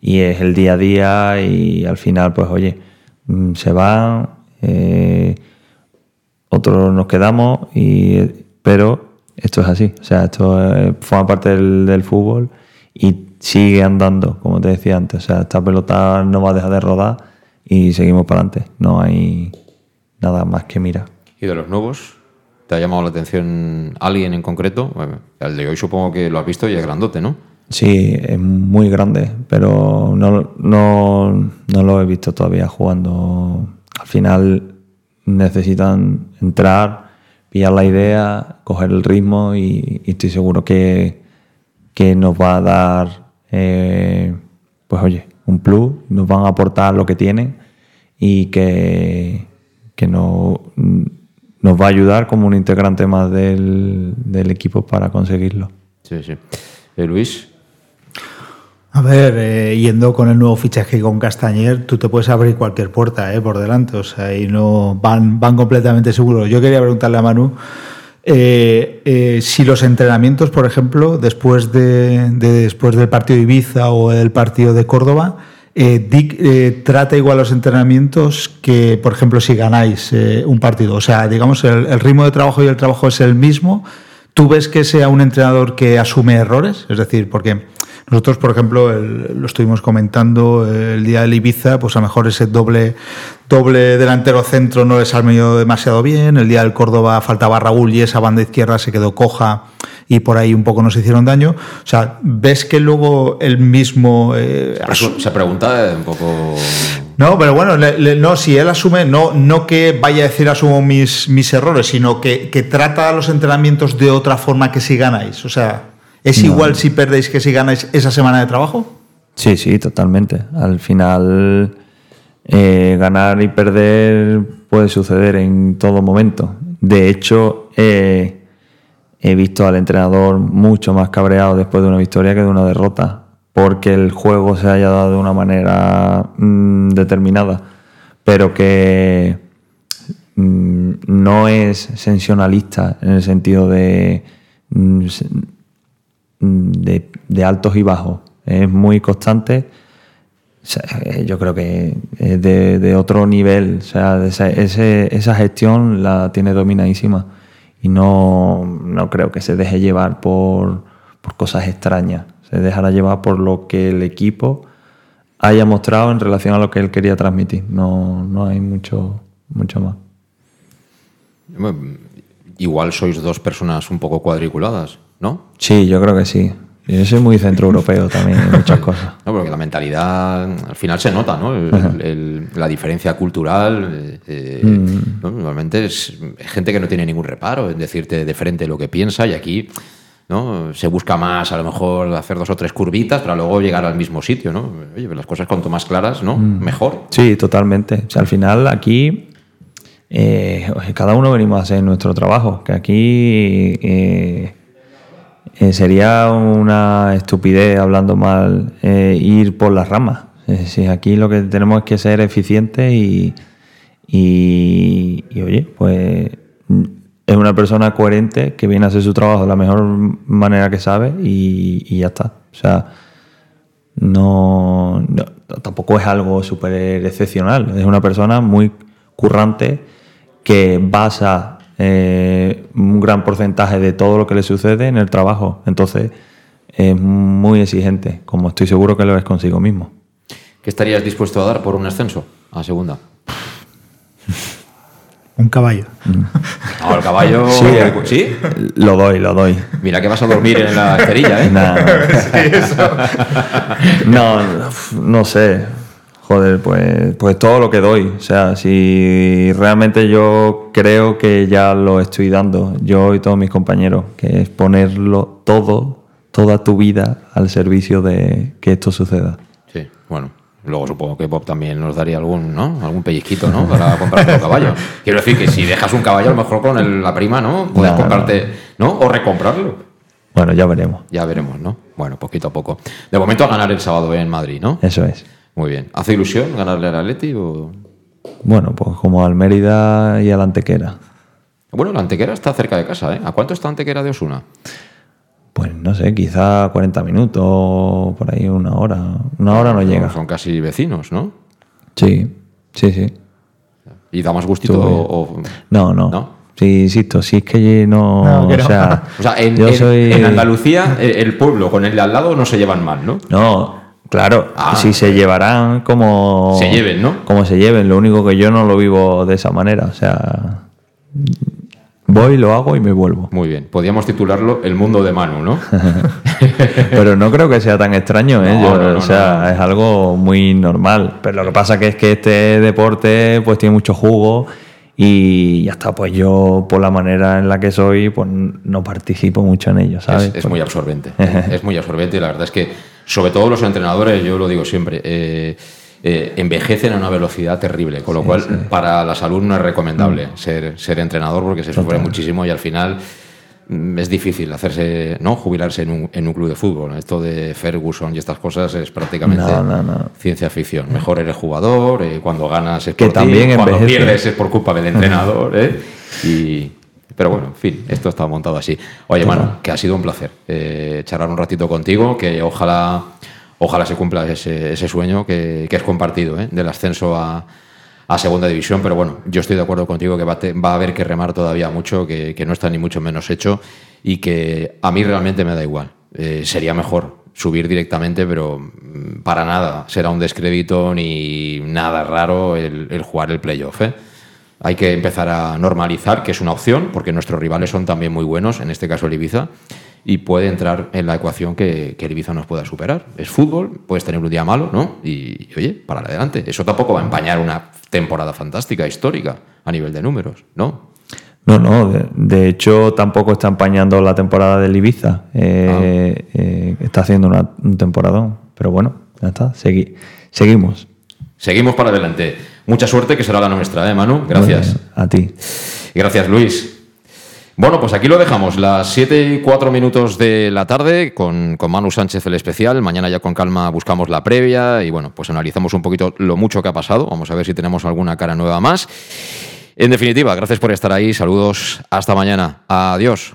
y es el día a día y al final, pues oye, mm, se van, eh, otros nos quedamos, y, pero esto es así, o sea, esto eh, forma parte del, del fútbol y sigue andando, como te decía antes, o sea, esta pelota no va a dejar de rodar y seguimos para adelante, no hay nada más que mirar. ¿Y de los nuevos? ¿Te ha llamado la atención alguien en concreto? Bueno, el de hoy supongo que lo has visto y es grandote, ¿no? Sí, es muy grande, pero no, no, no lo he visto todavía jugando. Al final necesitan entrar, pillar la idea, coger el ritmo y, estoy seguro que, que nos va a dar, eh, pues oye, un plus, nos van a aportar lo que tienen y que, que no- nos va a ayudar como un integrante más del, del equipo para conseguirlo. Sí, sí. Eh, Luis, A ver, eh, yendo con el nuevo fichaje con Castañer, tú te puedes abrir cualquier puerta eh, por delante, o sea, y no van, van completamente seguros. Yo quería preguntarle a Manu eh, eh, si los entrenamientos, por ejemplo, después, de, de- después del partido de Ibiza o del partido de Córdoba, Dick trata igual los entrenamientos que, por ejemplo, si ganáis un partido. O sea, digamos, el, el ritmo de trabajo y el trabajo es el mismo. ¿Tú ves que sea un entrenador que asume errores? Es decir, porque nosotros, por ejemplo, el- lo estuvimos comentando eh, el día del Ibiza, pues a lo mejor ese doble, doble delantero centro no les ha venido demasiado bien. El día del Córdoba faltaba Raúl y esa banda izquierda se quedó coja y por ahí un poco nos hicieron daño. O sea, ¿ves que luego el mismo... eh, se pregunta un poco... no, pero bueno, le- le- no, si él asume, no, no que vaya a decir asumo mis, mis errores, sino que, que trata los entrenamientos de otra forma que si ganáis. O sea, ¿es No. igual si perdéis que si ganáis esa semana de trabajo? Sí, sí, totalmente. Al final, eh, ganar y perder puede suceder en todo momento. De hecho, eh, he visto al entrenador mucho más cabreado después de una victoria que de una derrota, porque el juego se haya dado de una manera mm, determinada, pero que mm, no es sensacionalista en el sentido de, mm, de, de altos y bajos. Es muy constante. Eh, yo creo que es de, otro nivel. O sea, esa, esa gestión la tiene dominadísima. Y no, no creo que se deje llevar por, por cosas extrañas. Se dejará llevar por lo que el equipo haya mostrado en relación a lo que él quería transmitir. No, no hay mucho, mucho más. Igual sois dos personas un poco cuadriculadas, ¿no? Sí, yo creo que sí. Yo soy muy centroeuropeo también en muchas [LAUGHS] cosas. No, porque la mentalidad al final se nota, ¿no? El- el- la diferencia cultural. eh, Mm. ¿no? Normalmente es gente que no tiene ningún reparo en decirte de frente lo que piensa y aquí ¿no? se busca más, a lo mejor, hacer dos o tres curvitas para luego llegar al mismo sitio, ¿no? Oye, las cosas cuanto más claras, ¿no? Mm. Mejor. Sí, totalmente. O sea, al final aquí eh, cada uno venimos a hacer nuestro trabajo, que aquí eh, eh, sería una estupidez, hablando mal, eh, ir por las ramas. Si aquí lo que tenemos es que ser eficientes y, y, oye, pues es una persona coherente que viene a hacer su trabajo de la mejor manera que sabe y, y ya está. O sea, no, no- tampoco es algo súper excepcional. Es una persona muy currante que basa eh, un gran porcentaje de todo lo que le sucede en el trabajo. Entonces es muy exigente, como estoy seguro que lo es consigo mismo. ¿Qué estarías dispuesto a dar por un ascenso a segunda? Un caballo. No, el caballo. [LAUGHS] Sí, eh, ¿Sí? Lo doy, lo doy. Mira que vas a dormir en la cerilla, ¿eh? [LAUGHS] Nah. [LAUGHS] No, no sé. Joder, pues, pues todo lo que doy. O sea, si realmente yo creo que ya lo estoy dando, yo y todos mis compañeros, que es ponerlo todo, toda tu vida al servicio de que esto suceda. Sí, bueno. Luego supongo que Bob también nos daría algún, ¿no? Algún pellizquito, ¿no? Para comprarte un caballo. Quiero decir que si dejas un caballo, a lo mejor con el- la prima, ¿no? Puedes No, comprarte, ¿no? O recomprarlo. Bueno, ya veremos. Ya veremos, ¿no? Bueno, poquito a poco. De momento a ganar el sábado en Madrid, ¿no? Eso es. Muy bien. ¿Hace ilusión ganarle al Atleti o...? Bueno, pues como al Mérida y al Antequera. Bueno, la Antequera está cerca de casa, ¿eh? ¿A cuánto está Antequera de Osuna? Pues no sé, quizá 40 minutos, por ahí una hora. Una hora no llega. Son casi vecinos, ¿no? Sí, sí, sí. ¿Y da más gustito o...? o- No, no. ¿No? Sí, insisto, si es que no. No, que o no. sea, O sea, en, yo en- soy. en Andalucía, el pueblo con el de al lado no se llevan mal, ¿no? No, claro, Ah. si se llevarán como. Se lleven, ¿no? Como se lleven. Lo único que yo no lo vivo de esa manera. O sea. Voy, lo hago y me vuelvo. Muy bien. Podríamos titularlo El mundo de Manu, ¿no? [LAUGHS] Pero no creo que sea tan extraño, ¿eh? No, Yo- no, no, o sea, es algo muy normal. Pero lo que pasa que es que este deporte pues tiene mucho jugo y ya está, pues yo por la manera en la que soy, pues no participo mucho en ello, ¿sabes? Es, es muy absorbente. [LAUGHS] es muy absorbente y la verdad es que, sobre todo los entrenadores, yo lo digo siempre, eh, eh, envejecen a una velocidad terrible, con lo cual para la salud no es recomendable Mm. ser, ser entrenador porque se sufre muchísimo y al final mm, es difícil hacerse, ¿no? Jubilarse en un, en un club de fútbol. Esto de Ferguson y estas cosas es prácticamente No, no, no. ciencia ficción. Mejor eres jugador, eh, cuando ganas es Que por también cuando pierdes es por culpa del entrenador, ¿eh? Y, pero bueno, en fin, esto está montado así. Oye, Manu, que ha sido un placer eh, charlar un ratito contigo, que ojalá, ojalá se cumpla ese, ese sueño que, que es compartido, ¿eh? del ascenso a, a segunda división. Pero bueno, yo estoy de acuerdo contigo que va te- va a haber que remar todavía mucho, que, que no está ni mucho menos hecho y que a mí realmente me da igual. Eh, sería mejor subir directamente, pero mm, para nada será un descrédito ni nada raro el, el jugar el playoff. ¿eh? Hay que empezar a normalizar que es una opción, porque nuestros rivales son también muy buenos, en este caso el Ibiza, y puede entrar en la ecuación que, que el Ibiza nos pueda superar. Es fútbol, puedes tener un día malo, ¿no? Y, y, oye, para adelante. Eso tampoco va a empañar una temporada fantástica, histórica, a nivel de números, ¿no? No, no, de, de hecho tampoco está empañando la temporada del Ibiza. Eh, eh, está haciendo una- un temporadón. Pero bueno, ya está, segui- seguimos. Seguimos para adelante. Mucha suerte, que será la nuestra, ¿eh, Manu? Gracias. Bueno, a ti. Y gracias, Luis. Bueno, pues aquí lo dejamos, las 7 y 4 minutos de la tarde con, con Manu Sánchez el especial. Mañana ya con calma buscamos la previa y bueno, pues analizamos un poquito lo mucho que ha pasado. Vamos a ver si tenemos alguna cara nueva más. En definitiva, gracias por estar ahí. Saludos. Hasta mañana. Adiós.